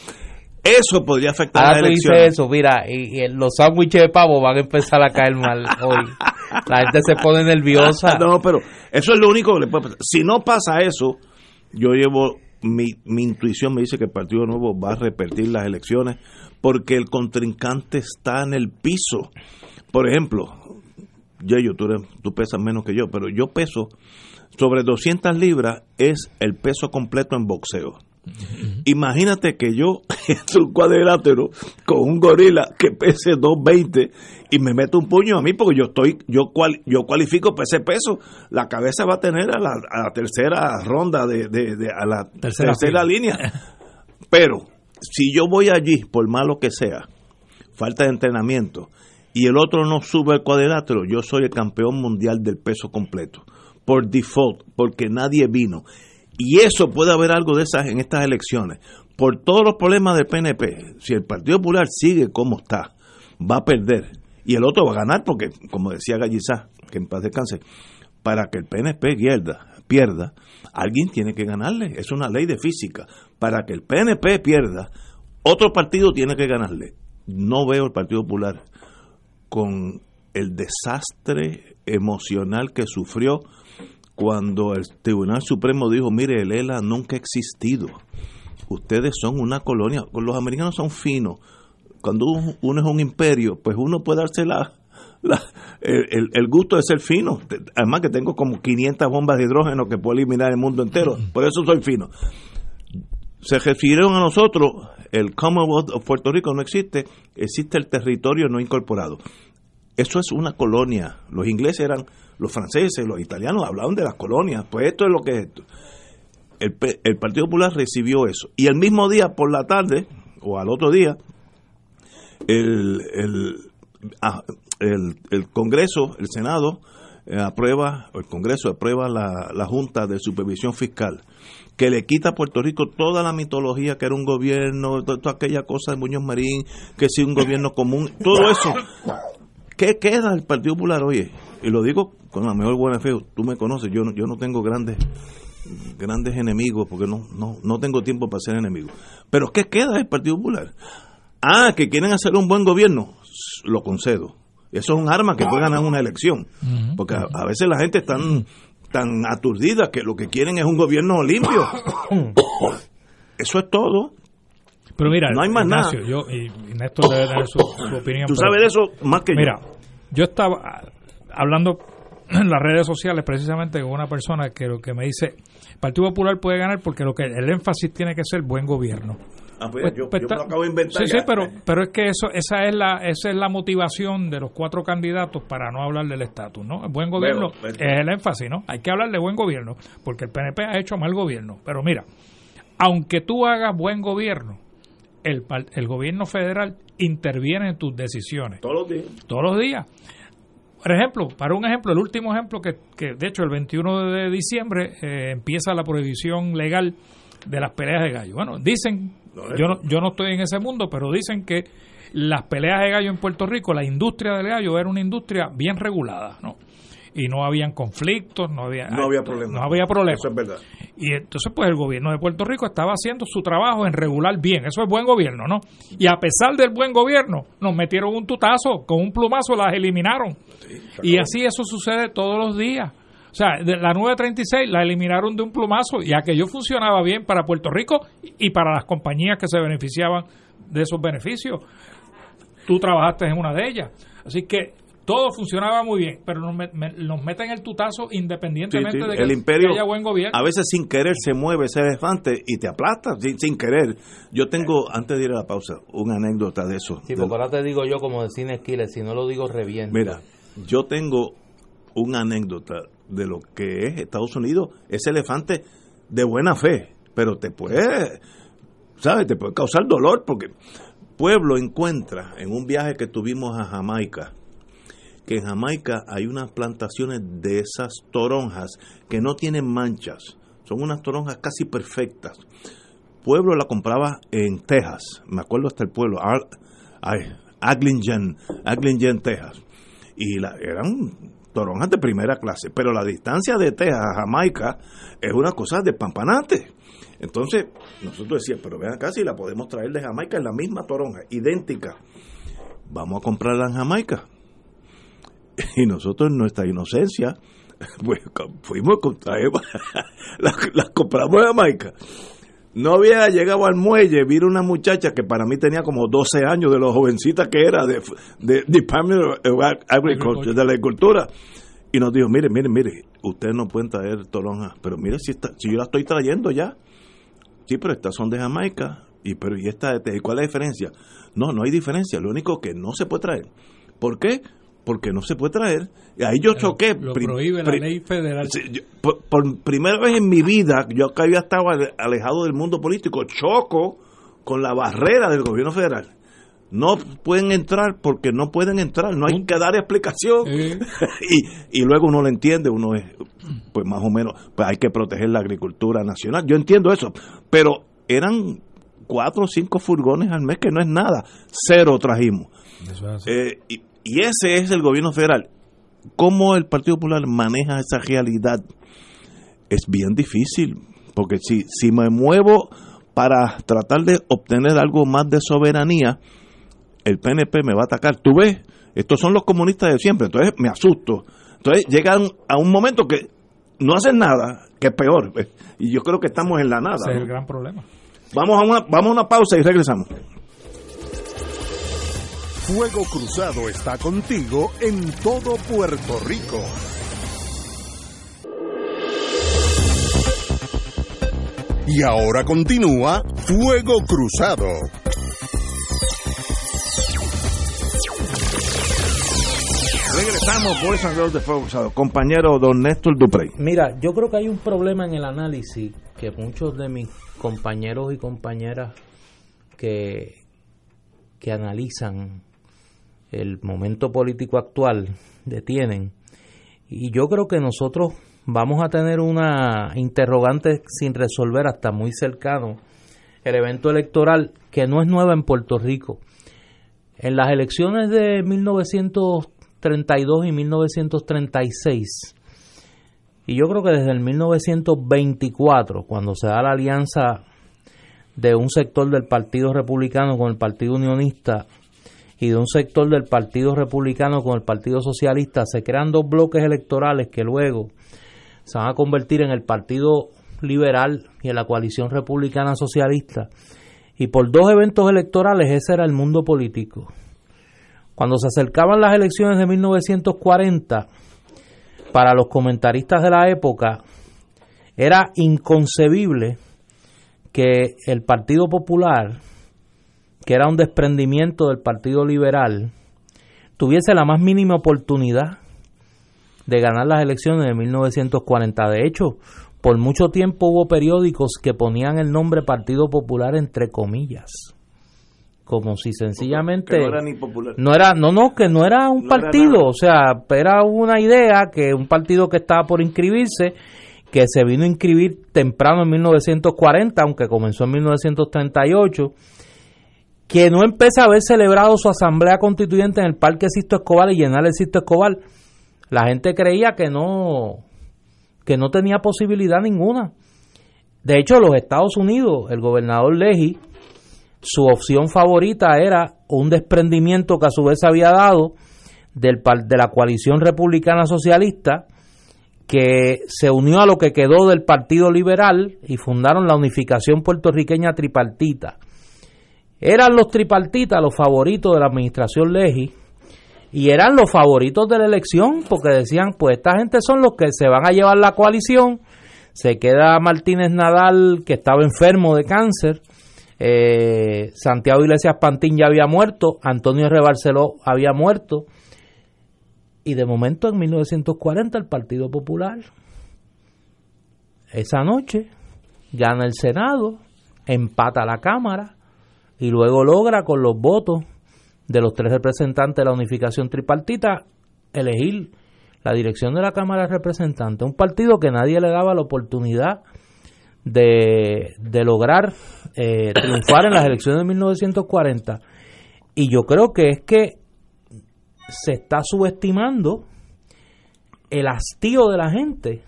Eso podría afectar Ahora las tú dices elecciones. eso, mira, y, y los sándwiches de pavo van a empezar a caer mal hoy. La gente se pone nerviosa. No, pero eso es lo único que le puede pasar. Si no pasa eso, yo llevo, mi, mi intuición me dice que el Partido Nuevo va a repetir las elecciones porque el contrincante está en el piso. Por ejemplo, Yayo, tú, tú pesas menos que yo, pero yo peso sobre 200 libras es el peso completo en boxeo. Imagínate que yo entre un cuadrilátero con un gorila que pese 220 y me meto un puño a mí porque yo estoy yo cual, yo cualifico para ese peso. La cabeza va a tener a la, a la tercera ronda de, de- de- a la Tercera tercera, línea. Pero si yo voy allí por malo que sea, falta de entrenamiento y el otro no sube al cuadrilátero, yo soy el campeón mundial del peso completo por default, porque nadie vino. Y eso puede haber algo de esas en estas elecciones. Por todos los problemas del PNP, si el Partido Popular sigue como está, va a perder. Y el otro va a ganar porque, como decía Gallizá, que en paz descanse, para que el PNP pierda, pierda, alguien tiene que ganarle. Es una ley de física. Para que el PNP pierda, otro partido tiene que ganarle. No veo el Partido Popular con el desastre emocional que sufrió cuando el Tribunal Supremo dijo, mire, el ELA nunca ha existido. Ustedes son una colonia, los americanos son finos. Cuando uno es un imperio, pues uno puede darse la, la- el, el- gusto de ser fino. Además que tengo como 500 bombas de hidrógeno que puedo eliminar el mundo entero. Por eso soy fino. Se refirieron a nosotros, el Commonwealth of Puerto Rico no existe, existe el territorio no incorporado. Eso es una colonia. Los ingleses eran, los franceses, los italianos hablaban de las colonias. Pues esto es lo que es esto. El, el Partido Popular recibió eso. Y el mismo día, por la tarde, o al otro día, el, el, ah, el, el Congreso, el Senado, eh, aprueba, el Congreso aprueba la, la Junta de Supervisión Fiscal, que le quita a Puerto Rico toda la mitología que era un gobierno, to- toda aquella cosa de Muñoz Marín, que si un gobierno común, todo eso ¿Qué queda del Partido Popular, oye? Y lo digo con la mejor buena fe, tú me conoces, yo no, yo no tengo grandes grandes enemigos porque no, no, no tengo tiempo para ser enemigo. Pero ¿qué queda del Partido Popular? Ah, que quieren hacer un buen gobierno, lo concedo. Eso es un arma que puede ganar una elección. Porque a, a veces la gente está tan aturdida que lo que quieren es un gobierno limpio. Eso es todo. Pero mira, No hay más Ignacio, nada. yo, y Néstor debe tener su, su opinión. Tú sabes de eso más que yo. Mira, yo estaba hablando en las redes sociales precisamente con una persona que lo que me dice, el Partido Popular puede ganar porque lo que el énfasis tiene que ser buen gobierno. Ah, pues, Pues, yo, pues, yo me lo acabo de inventar. Sí, sí, pero, pero es que eso, esa es la, esa es la motivación de los cuatro candidatos para no hablar del estatus, ¿no? El buen gobierno es el énfasis, ¿no? Hay que hablar de buen gobierno, porque el PNP ha hecho mal gobierno. Pero mira, aunque tú hagas buen gobierno, el, el gobierno federal interviene en tus decisiones Todos los días. todos los días. Por ejemplo, para un ejemplo, el último ejemplo que, que de hecho el 21 de diciembre eh, empieza la prohibición legal de las peleas de gallo. Bueno, dicen, yo no, yo no estoy en ese mundo, pero dicen que las peleas de gallo en Puerto Rico, la industria del gallo era una industria bien regulada, ¿no? Y no habían conflictos, no había, No había problema. No había problema. Eso es verdad. Y entonces, pues el gobierno de Puerto Rico estaba haciendo su trabajo en regular bien. Eso es buen gobierno, ¿no? Y a pesar del buen gobierno, nos metieron un tutazo, con un plumazo las eliminaron. y así eso sucede todos los días. O sea, de la 936 la eliminaron de un plumazo y aquello funcionaba bien para Puerto Rico y para las compañías que se beneficiaban de esos beneficios. Tú trabajaste en una de ellas. Así que todo funcionaba muy bien, pero nos, met- me- nos meten el tutazo independientemente sí. de que, el imperio que haya buen gobierno. a veces sin querer se mueve ese elefante y te aplasta sin, sin querer yo tengo antes de ir a la pausa una anécdota de eso Sí, De- porque ahora te digo yo como decía Esquiles, si no lo digo reviento. mira yo tengo una anécdota de lo que es Estados Unidos ese elefante de buena fe pero te puede sabes te puede causar dolor porque pueblo encuentra en un viaje que tuvimos a Jamaica que en Jamaica hay unas plantaciones de esas toronjas que no tienen manchas, son unas toronjas casi perfectas. Pueblo la compraba en Texas, me acuerdo hasta el pueblo, Aglingen, Aglingen, Texas. Y eran toronjas de primera clase, pero la distancia de Texas a Jamaica es una cosa de pampanante. Entonces, nosotros decíamos, pero ven acá si la podemos traer de Jamaica, es la misma toronja, idéntica. Vamos a comprarla en Jamaica y nosotros en nuestra inocencia pues fuimos traemos- las, las compramos en Jamaica no había llegado al muelle vino una muchacha que para mí tenía como 12 años de lo jovencita que era de, de Department la agricultura y nos dijo mire mire mire ustedes no pueden traer toronjas pero mire si está, si yo la estoy trayendo ya Sí, pero estas son de Jamaica. Y pero y esta cuál es la diferencia? No, no hay diferencia. Lo único que no se puede traer. ¿Por qué? Porque no se puede traer. Y ahí yo choqué. Lo prohíbe la ley federal. Por, por primera vez en mi vida, yo que había estado ale- alejado del mundo político, choco con la barrera del gobierno federal. No pueden entrar porque no pueden entrar, no hay que dar explicación. Sí. y, y luego uno lo entiende, uno es, pues más o menos, pues hay que proteger la agricultura nacional. Yo entiendo eso, pero eran cuatro o cinco furgones al mes, que no es nada. Cero trajimos. Eso es así. Eh, y, y ese es el gobierno federal. ¿Cómo el Partido Popular maneja esa realidad? Es bien difícil, porque si, si me muevo para tratar de obtener algo más de soberanía, el PNP me va a atacar. Tú ves, estos son los comunistas de siempre, entonces me asusto. Entonces llegan a un momento que no hacen nada, que es peor. pues, Y yo creo que estamos en la nada. Ese es el gran problema. Vamos, a una, vamos a una pausa y regresamos. Fuego Cruzado está contigo en todo Puerto Rico. Y ahora continúa Fuego Cruzado. Regresamos, Boys and Girls de Fuego Cruzado. Compañero don Néstor Duprey. Mira, yo creo que hay un problema en el análisis que muchos de mis compañeros y compañeras que, que analizan el momento político actual detienen. Y yo creo que nosotros vamos a tener una interrogante sin resolver hasta muy cercano el evento electoral que no es nueva en Puerto Rico. En las elecciones de 1932 y 1936. Y yo creo que desde el 1924, cuando se da la alianza de un sector del Partido Republicano con el Partido Unionista y de un sector del Partido Republicano con el Partido Socialista, se crean dos bloques electorales que luego se van a convertir en el Partido Liberal y en la coalición republicana socialista. Y por dos eventos electorales ese era el mundo político. Cuando se acercaban las elecciones de 1940, para los comentaristas de la época, era inconcebible que el Partido Popular, que era un desprendimiento del Partido Liberal, tuviese la más mínima oportunidad de ganar las elecciones de 1940. De hecho, por mucho tiempo hubo periódicos que ponían el nombre Partido Popular entre comillas como si sencillamente no era ni popular. No era, no, no, que no era un partido, o sea, era una idea que un partido que estaba por inscribirse, que se vino a inscribir temprano en 1940, aunque comenzó en 1938, que no empezó a haber celebrado su asamblea constituyente en el Parque Sisto Escobar y llenar el Sisto Escobar. La gente creía que no, que no tenía posibilidad ninguna. De hecho, los Estados Unidos, el gobernador Leahy, su opción favorita era un desprendimiento que a su vez había dado del, de la coalición republicana socialista que se unió a lo que quedó del Partido Liberal y fundaron la unificación puertorriqueña tripartita. Eran los tripartitas los favoritos de la administración Legi y eran los favoritos de la elección porque decían, pues esta gente son los que se van a llevar la coalición. Se queda Martínez Nadal que estaba enfermo de cáncer eh, Santiago Iglesias Pantín ya había muerto, Antonio R. Barceló había muerto, y de momento en 1940 el Partido Popular, esa noche, gana el Senado, empata la Cámara y luego logra con los votos de los tres representantes de la unificación tripartita elegir la dirección de la Cámara de Representantes, un partido que nadie le daba la oportunidad de, de lograr eh, triunfar en las elecciones de 1940. Y yo creo que es que se está subestimando el hastío de la gente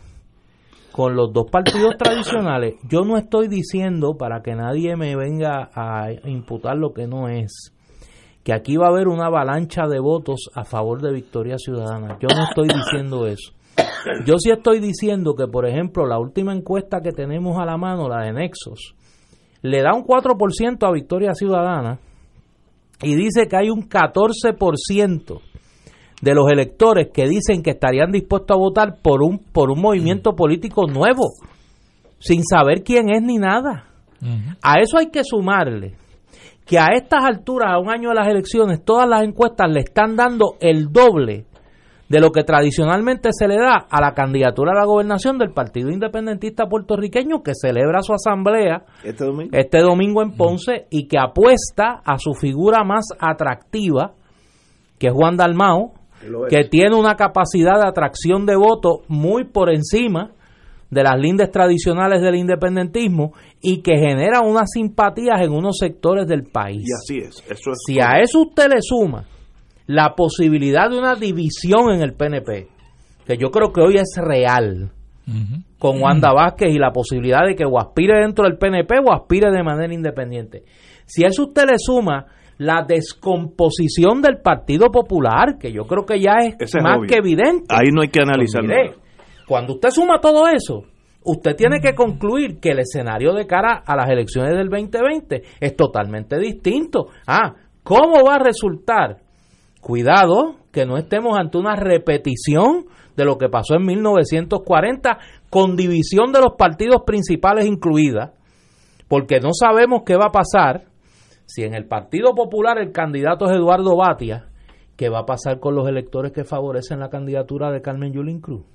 con los dos partidos tradicionales. Yo no estoy diciendo, para que nadie me venga a imputar lo que no es, que aquí va a haber una avalancha de votos a favor de Victoria Ciudadana. Yo no estoy diciendo eso. Yo sí estoy diciendo que, por ejemplo, la última encuesta que tenemos a la mano, la de Nexos, le da un 4% a Victoria Ciudadana y dice que hay un 14% de los electores que dicen que estarían dispuestos a votar por un por un movimiento político nuevo sin saber quién es ni nada. A eso hay que sumarle que a estas alturas, a un año de las elecciones, todas las encuestas le están dando el doble de lo que tradicionalmente se le da a la candidatura a la gobernación del Partido Independentista puertorriqueño que celebra su asamblea este domingo, este domingo en Ponce y que apuesta a su figura más atractiva, que es Juan Dalmao, que tiene una capacidad de atracción de votos muy por encima de las lindes tradicionales del independentismo y que genera unas simpatías en unos sectores del país. Y así es. Eso es si a eso usted le suma la posibilidad de una división en el PNP, que yo creo que hoy es real, con Wanda Vázquez y la posibilidad de que o aspire dentro del PNP o aspire de manera independiente. Si a eso usted le suma la descomposición del Partido Popular, que yo creo que ya es, más que evidente. Ahí no hay que pues Cuando usted suma todo eso, usted tiene que concluir que el escenario de cara a las elecciones del 2020 es totalmente distinto. Ah, ¿cómo va a resultar Cuidado que no estemos ante una repetición de lo que pasó en 1940 con división de los partidos principales incluida, porque no sabemos qué va a pasar si en el Partido Popular el candidato es Eduardo Batia, qué va a pasar con los electores que favorecen la candidatura de Carmen Yulín Cruz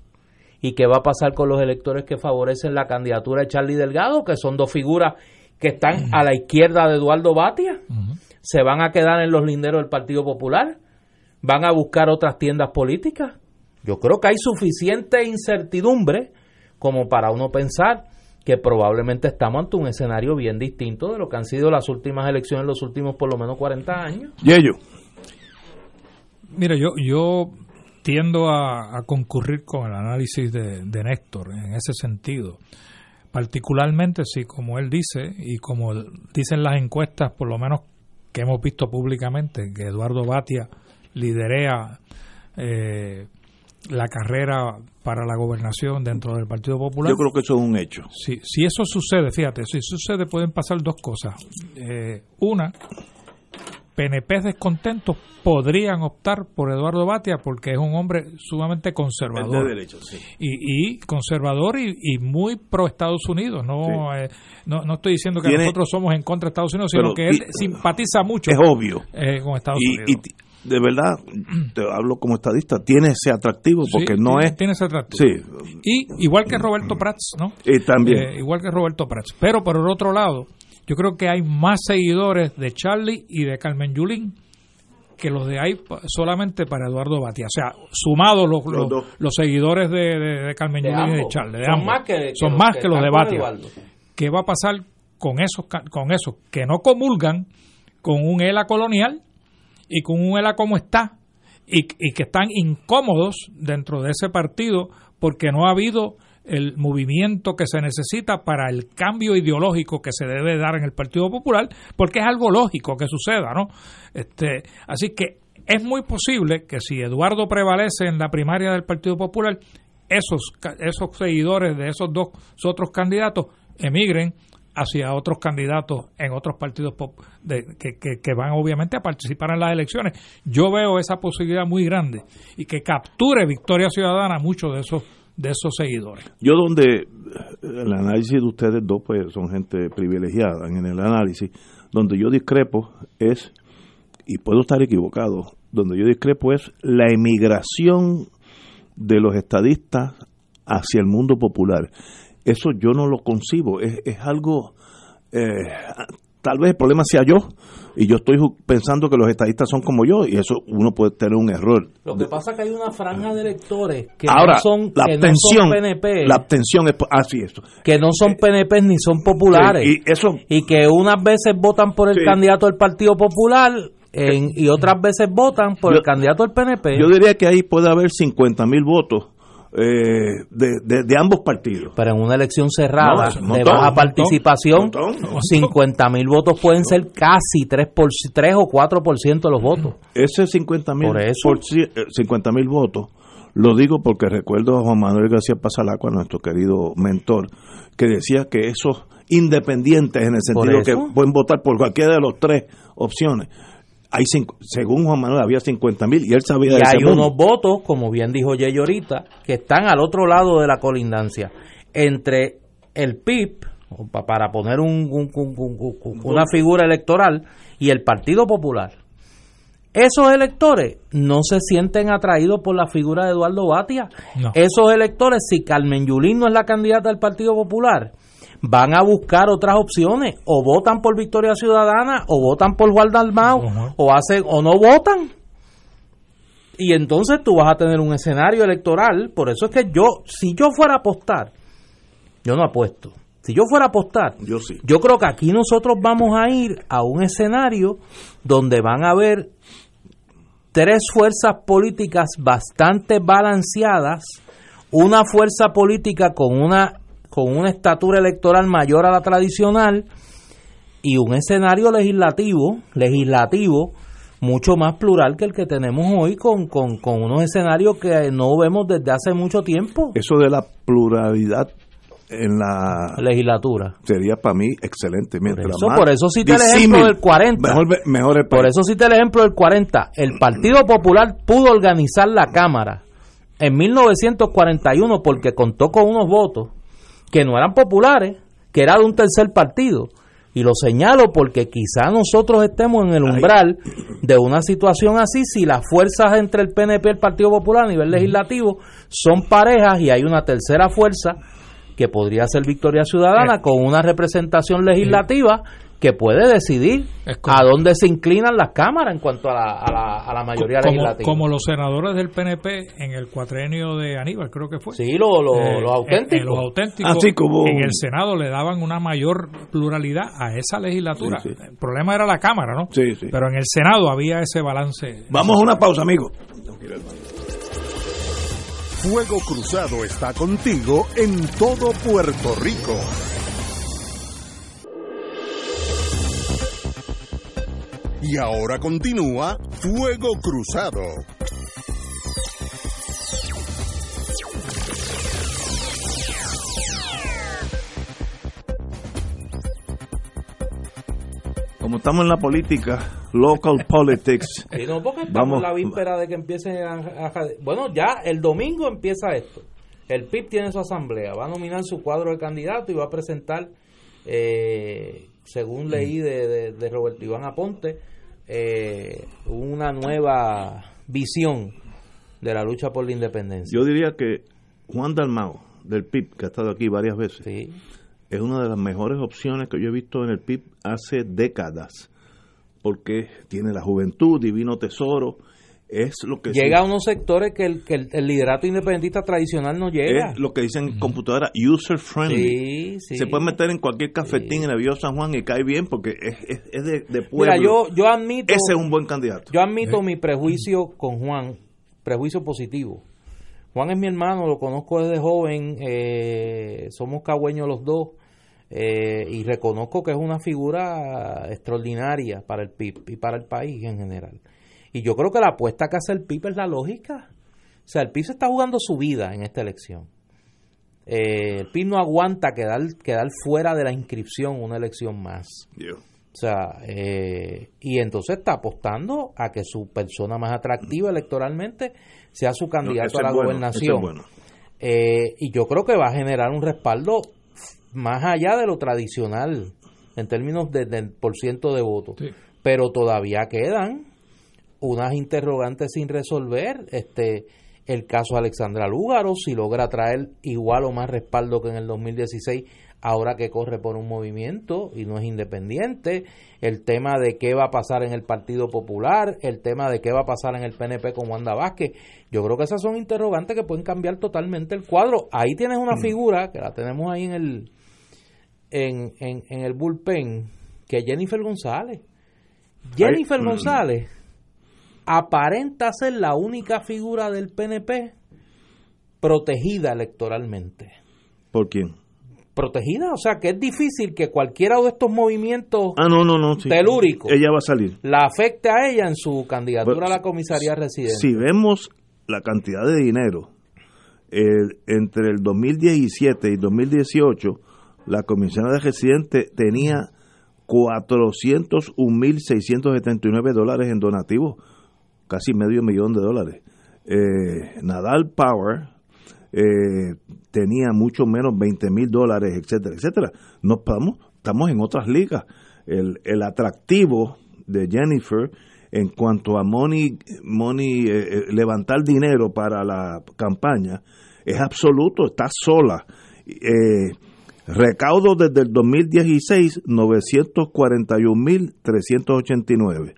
y qué va a pasar con los electores que favorecen la candidatura de Charlie Delgado, que son dos figuras que están a la izquierda de Eduardo Batia, se van a quedar en los linderos del Partido Popular van a buscar otras tiendas políticas. Yo creo que hay suficiente incertidumbre como para uno pensar que probablemente estamos ante un escenario bien distinto de lo que han sido las últimas elecciones en los últimos por lo menos 40 años. Y ello. Mira, yo, yo tiendo a, concurrir con el análisis de, de, Néstor en ese sentido. Particularmente si, como él dice, y como dicen las encuestas, por lo menos que hemos visto públicamente, que Eduardo Batia liderea eh, la carrera para la gobernación dentro del Partido Popular. Yo creo que eso es un hecho. Si, si eso sucede, fíjate, si sucede pueden pasar dos cosas. Eh, una, PNP descontentos podrían optar por Eduardo Batia porque es un hombre sumamente conservador. De derecho, sí. y, y, conservador y, muy pro Estados Unidos. No, eh, no, no, estoy diciendo que nosotros somos en contra de Estados Unidos, sino que él simpatiza mucho es obvio. Eh, con Estados Unidos de verdad, te hablo como estadista, tiene ese atractivo porque no es... Tiene ese atractivo. Sí. Y igual que Roberto Prats, ¿no? Y también. Eh, igual que Roberto Prats. Pero por el otro lado, yo creo que hay más seguidores de Charlie y de Carmen Yulín que los de ahí solamente para Eduardo Batia. O sea, sumados los, los, seguidores de, Carmen Yulín y de Charlie. son más que, son más que, los de Batia. ¿Qué va a pasar con esos, con esos que no comulgan con un ELA colonial? Y con un ELA como está y, que están incómodos dentro de ese partido porque no ha habido el movimiento que se necesita para el cambio ideológico que se debe dar en el Partido Popular, porque es algo lógico que suceda, ¿no? Este, así que es muy posible que si Eduardo prevalece en la primaria del Partido Popular, esos, esos seguidores de esos dos otros candidatos emigren hacia otros candidatos en otros partidos de, que, que, van obviamente a participar en las elecciones. Yo veo esa posibilidad muy grande y que capture Victoria Ciudadana muchos de esos de esos seguidores. Yo donde el análisis de ustedes dos pues son gente privilegiada en el análisis, donde yo discrepo es y puedo estar equivocado, donde yo discrepo es la emigración de los estadistas hacia el mundo popular eso yo no lo concibo. Es, es algo, eh, tal vez el problema sea yo, y yo estoy pensando que los estadistas son como yo, y eso uno puede tener un error. Lo que pasa es que hay una franja de electores que no son, la que abstención, no son PNP. La abstención es así esto. Que no son PNP ni son populares. y, eso, y que unas veces votan por el candidato del Partido Popular y otras veces votan por el candidato del PNP. Yo diría que ahí puede haber 50 mil votos eh, de, ambos partidos. Pero en una elección cerrada de baja participación, 50 mil votos pueden ser casi 3, por, 3 o 4% de los votos. Ese 50 mil 50 mil votos, lo digo porque recuerdo a Juan Manuel García Pasalacua, nuestro querido mentor, que decía que esos independientes, en el sentido que pueden votar por cualquiera de las tres opciones, hay según Juan Manuel había 50 mil y él sabía y hay unos votos, como bien dijo Jay ahorita, que están al otro lado de la colindancia entre el PIB, para poner un, una figura electoral, y el Partido Popular. Esos electores no se sienten atraídos por la figura de Eduardo Batia. Esos electores, si Carmen Yulín no es la candidata del Partido Popular, van a buscar otras opciones, o votan por Victoria Ciudadana, o votan por Juan Dalmau, o hacen, o no votan. Y entonces tú vas a tener un escenario electoral, por eso es que yo, si yo fuera a apostar, yo no apuesto. Si yo fuera a apostar, yo, sí. yo creo que aquí nosotros vamos a ir a un escenario donde van a haber tres fuerzas políticas bastante balanceadas, una fuerza política con una con una estatura electoral mayor a la tradicional y un escenario legislativo, legislativo mucho más plural que el que tenemos hoy con, con, unos escenarios que no vemos desde hace mucho tiempo. Eso de la pluralidad en la legislatura sería para mí excelente. Mientras por, eso, por eso el ejemplo del 40. Mejor, por eso cité el ejemplo del 40. El Partido Popular pudo organizar la Cámara en 1941 porque contó con unos votos que no eran populares, que era de un tercer partido. Y lo señalo porque quizá nosotros estemos en el umbral de una situación así si las fuerzas entre el PNP y el Partido Popular a nivel legislativo son parejas y hay una tercera fuerza que podría ser Victoria Ciudadana eh. con una representación legislativa que puede decidir a dónde se inclinan las cámaras en cuanto a la, a la, a la mayoría como, legislativa. Como los senadores del PNP en el cuatrenio de Aníbal, creo que fue. Sí, lo, lo, Eh, los auténticos. en los auténticos Así como- en el Senado le daban una mayor pluralidad a esa legislatura. Sí, sí. El problema era la Cámara, ¿no? Sí, sí. Pero en el Senado había ese balance. Vamos a una pausa, amigos. Fuego Cruzado está contigo en todo Puerto Rico. Y ahora continúa Fuego Cruzado. Como estamos en la política, local politics, Sí, no, porque estamos Vamos. en la víspera de que empiece a, a- Bueno, ya el domingo empieza esto. El PIB tiene su asamblea, va a nominar su cuadro de candidato y va a presentar, eh, según leí de, de, de Roberto Iván Aponte, eh, una nueva visión de la lucha por la independencia. yo diría que Juan Dalmao, del PIB, que ha estado aquí varias veces, Sí. es una de las mejores opciones que yo he visto en el PIB hace décadas, porque tiene la juventud, divino tesoro, es lo que Llega a unos sectores que el, que el, el liderato independentista tradicional no llega. es lo que dicen en computadora user friendly. Sí, sí. Se puede meter en cualquier cafetín en el Viejo San Juan y cae bien porque es, es- es de, de pueblo. Mira, yo, yo admito... Ese es un buen candidato. Yo admito mi prejuicio con Juan, prejuicio positivo. Juan es mi hermano, lo conozco desde joven, eh, somos cagüeños los dos, eh, y reconozco que es una figura extraordinaria para el PIB y para el país en general. Y yo creo que la apuesta que hace el PIB es la lógica. O sea, el PIB se está jugando su vida en esta elección. Eh, el PIB no aguanta quedar, quedar fuera de la inscripción una elección más. O sea, eh, y entonces está apostando a que su persona más atractiva electoralmente sea su candidato a la es bueno, gobernación. ese es bueno. Eh, y yo creo que va a generar un respaldo más allá de lo tradicional en términos de, del por ciento de votos. Sí. Pero todavía quedan unas interrogantes sin resolver. Este, el caso de Alexandra Lúgaro, si logra traer igual o más respaldo que en el 2016, ahora que corre por un movimiento y no es independiente, el tema de qué va a pasar en el Partido Popular, el tema de qué va a pasar en el PNP con Wanda Vázquez, yo creo que esas son interrogantes que pueden cambiar totalmente el cuadro. Ahí tienes una figura que la tenemos ahí en el en, en, en el bullpen, que es Jennifer González. Jennifer mm. González aparenta ser la única figura del PNP protegida electoralmente. ¿Por quién? Protegida, o sea que es difícil que cualquiera de estos movimientos Ah, no, no, no. sí. Telúrico. Ella va a salir. la afecte a ella en su candidatura a la comisaría residente. Si vemos la cantidad de dinero eh, entre el 2017 y 2018, la de residente tenía 401.679 dólares en donativos, casi medio millón de dólares. Eh, Nadal Power eh, tenía mucho menos 20 mil dólares, etcétera, etcétera. No estamos, estamos en otras ligas. El, el atractivo de Jennifer en cuanto a money, money eh, eh, levantar dinero para la campaña es absoluto, está sola. Recaudo desde el 2016, 941.389.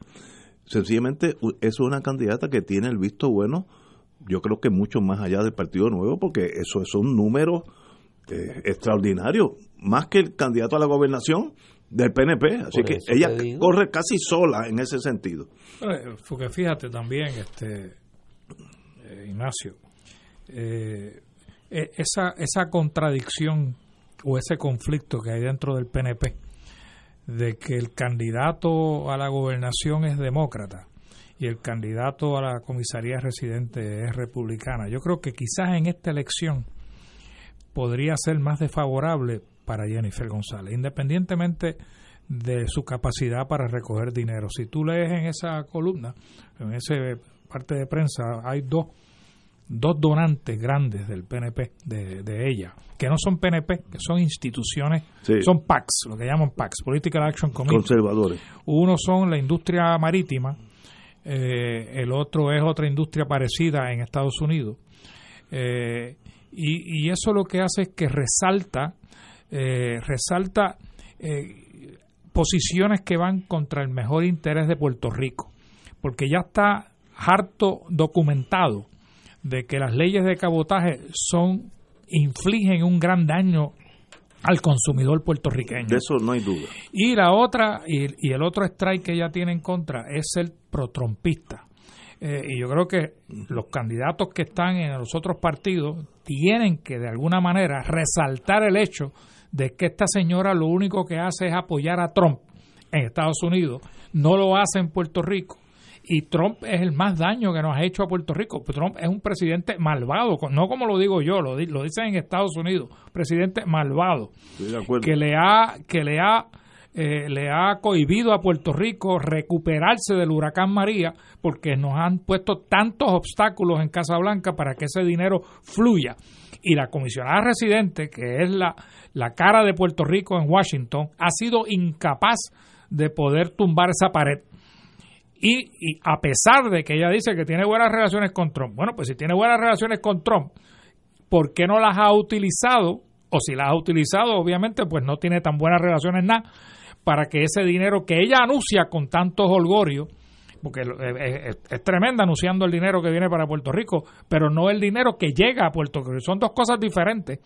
Sencillamente es una candidata que tiene el visto bueno, yo creo que mucho más allá del Partido Nuevo, porque eso es un número eh, extraordinario, más que el candidato a la gobernación del PNP. Así Por que ella corre casi sola en ese sentido. Eh, Porque fíjate también, este eh, Ignacio, eh, eh, esa, esa contradicción o ese conflicto que hay dentro del PNP de que el candidato a la gobernación es demócrata y el candidato a la comisaría residente es republicana. Yo creo que quizás en esta elección podría ser más desfavorable para Jennifer González, independientemente de su capacidad para recoger dinero. Si tú lees en esa columna, en esa parte de prensa, hay dos, dos donantes grandes del PNP, de, de ella, que no son PNP, que son instituciones, Sí. son PACs, lo que llaman PACs, Political Action Committee. Conservadores. Uno son la industria marítima, eh, el otro es otra industria parecida en Estados Unidos. Eh, y, y eso lo que hace es que resalta, eh, resalta eh, posiciones que van contra el mejor interés de Puerto Rico, porque ya está harto documentado de que las leyes de cabotaje son infligen un gran daño al consumidor puertorriqueño. De eso no hay duda. Y la otra, y, y el otro strike que ella tiene en contra es el protrompista. Eh, y yo creo que los candidatos que están en los otros partidos tienen que de alguna manera resaltar el hecho de que esta señora lo único que hace es apoyar a Trump en Estados Unidos, no lo hace en Puerto Rico. Y Trump es el más daño que nos ha hecho a Puerto Rico. Trump es un presidente malvado, no como lo digo yo, lo, lo dicen en Estados Unidos, presidente malvado, que le ha, que le ha eh, le ha cohibido a Puerto Rico recuperarse del huracán María porque nos han puesto tantos obstáculos en Casa Blanca para que ese dinero fluya. Y la comisionada residente, que es la, la cara de Puerto Rico en Washington, ha sido incapaz de poder tumbar esa pared. Y, y, a pesar de que ella dice que tiene buenas relaciones con Trump, bueno, pues si tiene buenas relaciones con Trump, ¿por qué no las ha utilizado? O si las ha utilizado, obviamente, pues no tiene tan buenas relaciones nada para que ese dinero que ella anuncia con tantos holgorios, porque es, tremenda anunciando el dinero que viene para Puerto Rico, pero no el dinero que llega a Puerto Rico. Son dos cosas diferentes.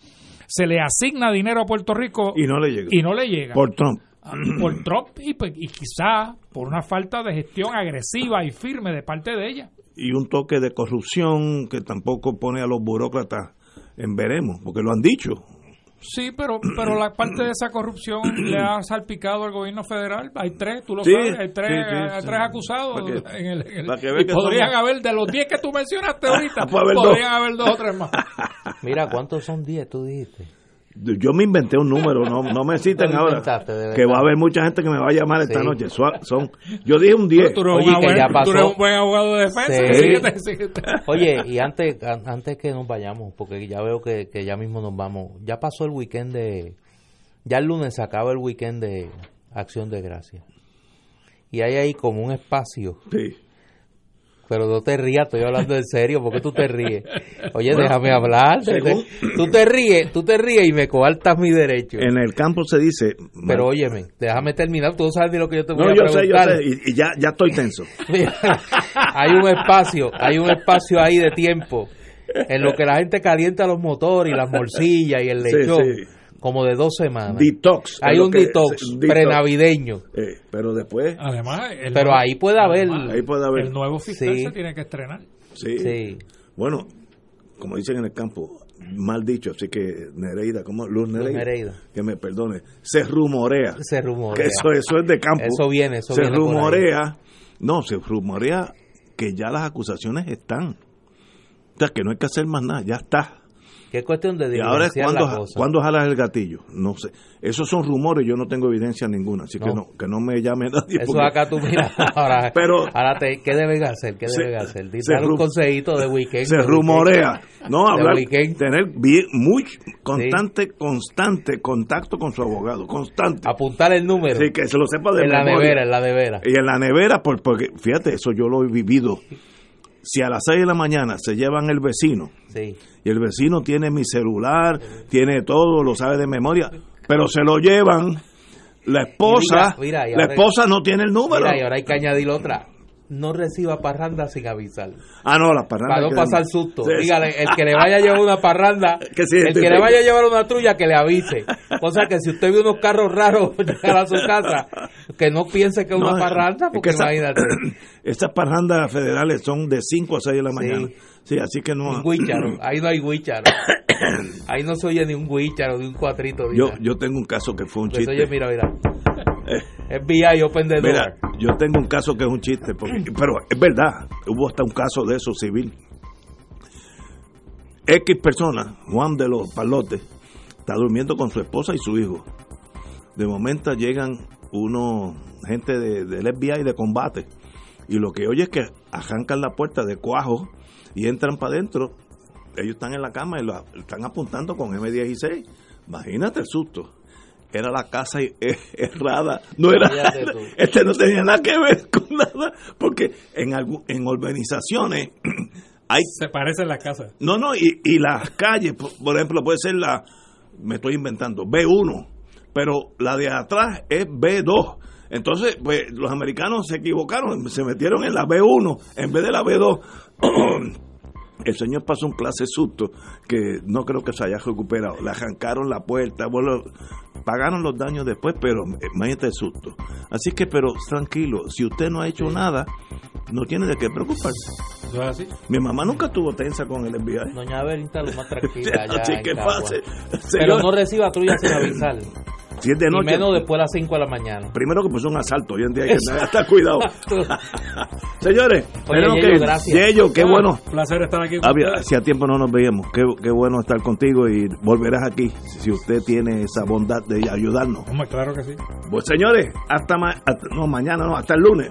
Se le asigna dinero a Puerto Rico y no le llega. Y no le llega. Por Trump. Por Trump y, pues, y quizá por una falta de gestión agresiva y firme de parte de ella. Y un toque de corrupción que tampoco pone a los burócratas en veremos, porque lo han dicho. Sí, pero pero la parte de esa corrupción le ha salpicado al gobierno federal. Hay tres, tú lo sabes, hay tres, tres acusados. en el, y podrían haber, de los diez que tú mencionaste ahorita, podrían haber dos o tres más. Mira, ¿cuántos son diez tú dijiste? Yo me inventé un número, no, no me citen ahora. Que va a haber mucha gente que me va a llamar esta noche. Son, yo dije un 10. Tú, Oye, que ya pasó. tú eres un buen abogado de defensa. Oye, y antes, antes que nos vayamos, porque ya veo que, que ya mismo nos vamos, ya pasó el weekend de. Ya el lunes se acaba el weekend de Acción de Gracia. Y hay ahí como un espacio. Sí pero no te rías, estoy hablando en serio, porque tú te ríes? Oye, déjame hablar. Tú te ríes, tú te ríes y me coartas mi derecho. En el campo se dice... Pero óyeme, déjame terminar, tú no sabes de lo que yo te voy a preguntar. No, yo sé, yo sé, y, ya, ya estoy tenso. hay un espacio, hay un espacio ahí de tiempo en lo que la gente calienta los motores y las morcillas y el lechón. Sí, sí como de dos semanas. Detox. Hay un detox, prenavideño. Eh, pero después. Además, pero ahí puede haber. Ahí puede haber. El nuevo fiscal se tiene que estrenar. Sí. Bueno, como dicen en el campo, mal dicho, así que Nereida, como Luz Nereida, que me perdone, se rumorea. Se rumorea. Que eso, eso es de campo. Eso viene, eso se viene rumorea. No, se rumorea que ya las acusaciones están. O sea, que no hay que hacer más nada, ya está. Que es cuestión de y ahora ¿cuándo, jalas el gatillo? No sé. Esos son rumores, yo no tengo evidencia ninguna, así que no que no me llame nadie. Eso acá tú miras. Ahora, Pero, ahora te, ¿qué deben hacer? ¿Qué deben hacer? Dile un consejito de weekend. Se rumorea. No, hablar, tener bien, muy constante, constante contacto con su abogado, constante. Apuntar el número. Sí, que se lo sepa de En la nevera, en la nevera. Y en la nevera, porque fíjate, eso yo lo he vivido si a las 6 de la mañana se llevan el vecino y el vecino tiene mi celular, tiene todo, lo sabe de memoria, pero se lo llevan, la esposa, la esposa no tiene el número. y ahora hay que añadir otra no reciba parranda sin avisar. Ah, no, las parrandas. Para no pasar susto. Dígale, el que le vaya a llevar una parranda, el que le vaya a llevar una trulla, que le avise. Cosa que si usted ve unos carros raros llegar a su casa, que no piense que es una parranda, porque imagínate. Estas parrandas federales son de 5 a 6 de la mañana. Sí, así que no. Guícharo, ahí no hay guícharo. Ahí no se oye ni un guícharo, ni un cuatrito. Yo, yo tengo un caso que fue un pues chiste. Oye, mira, mira. FBI Open the Mira, yo tengo un caso que es un chiste, pero es verdad, hubo hasta un caso de eso civil. X persona, Juan de los Palotes, está durmiendo con su esposa y su hijo. De momento llegan unos gente de, del FBI de combate y lo que oye es que arrancan la puerta de cuajo y entran para adentro. Ellos están en la cama y lo están apuntando con M16. Imagínate el susto era la casa e-, errada. No era, este no tenía nada que ver con nada, porque en, en urbanizaciones hay... Se parecen las casas. No, no, y, y las calles, por, ejemplo, puede ser la, me estoy inventando, B1, pero la de atrás es B2. Entonces, pues los americanos se equivocaron, se metieron en la B1 en vez de la B2. El señor pasó un clase susto que no creo que se haya recuperado. Le arrancaron la puerta, bueno, pagaron los daños después, pero imagínate el susto. Así que, pero tranquilo, si usted no ha hecho nada, no tiene de qué preocuparse. ¿No es así? Mi mamá nunca estuvo tensa con el FBI. Doña Abel está lo más tranquila allá Así en que Cagua. pase. Pero no reciba tuya sin avisar. si es de Y noche, menos después de las 5 de la mañana. primero que pues un asalto, hoy en día hay que estar cuidado. Señores, Oye, Yello, que gracias. Yello, qué Ah, bueno. Placer estar aquí con Había, hacía tiempo no nos veíamos. Qué, qué bueno estar contigo y volverás aquí si usted tiene esa bondad de ayudarnos. Hombre, claro que sí. Pues señores, hasta, ma- hasta- no, mañana, no, hasta el lunes.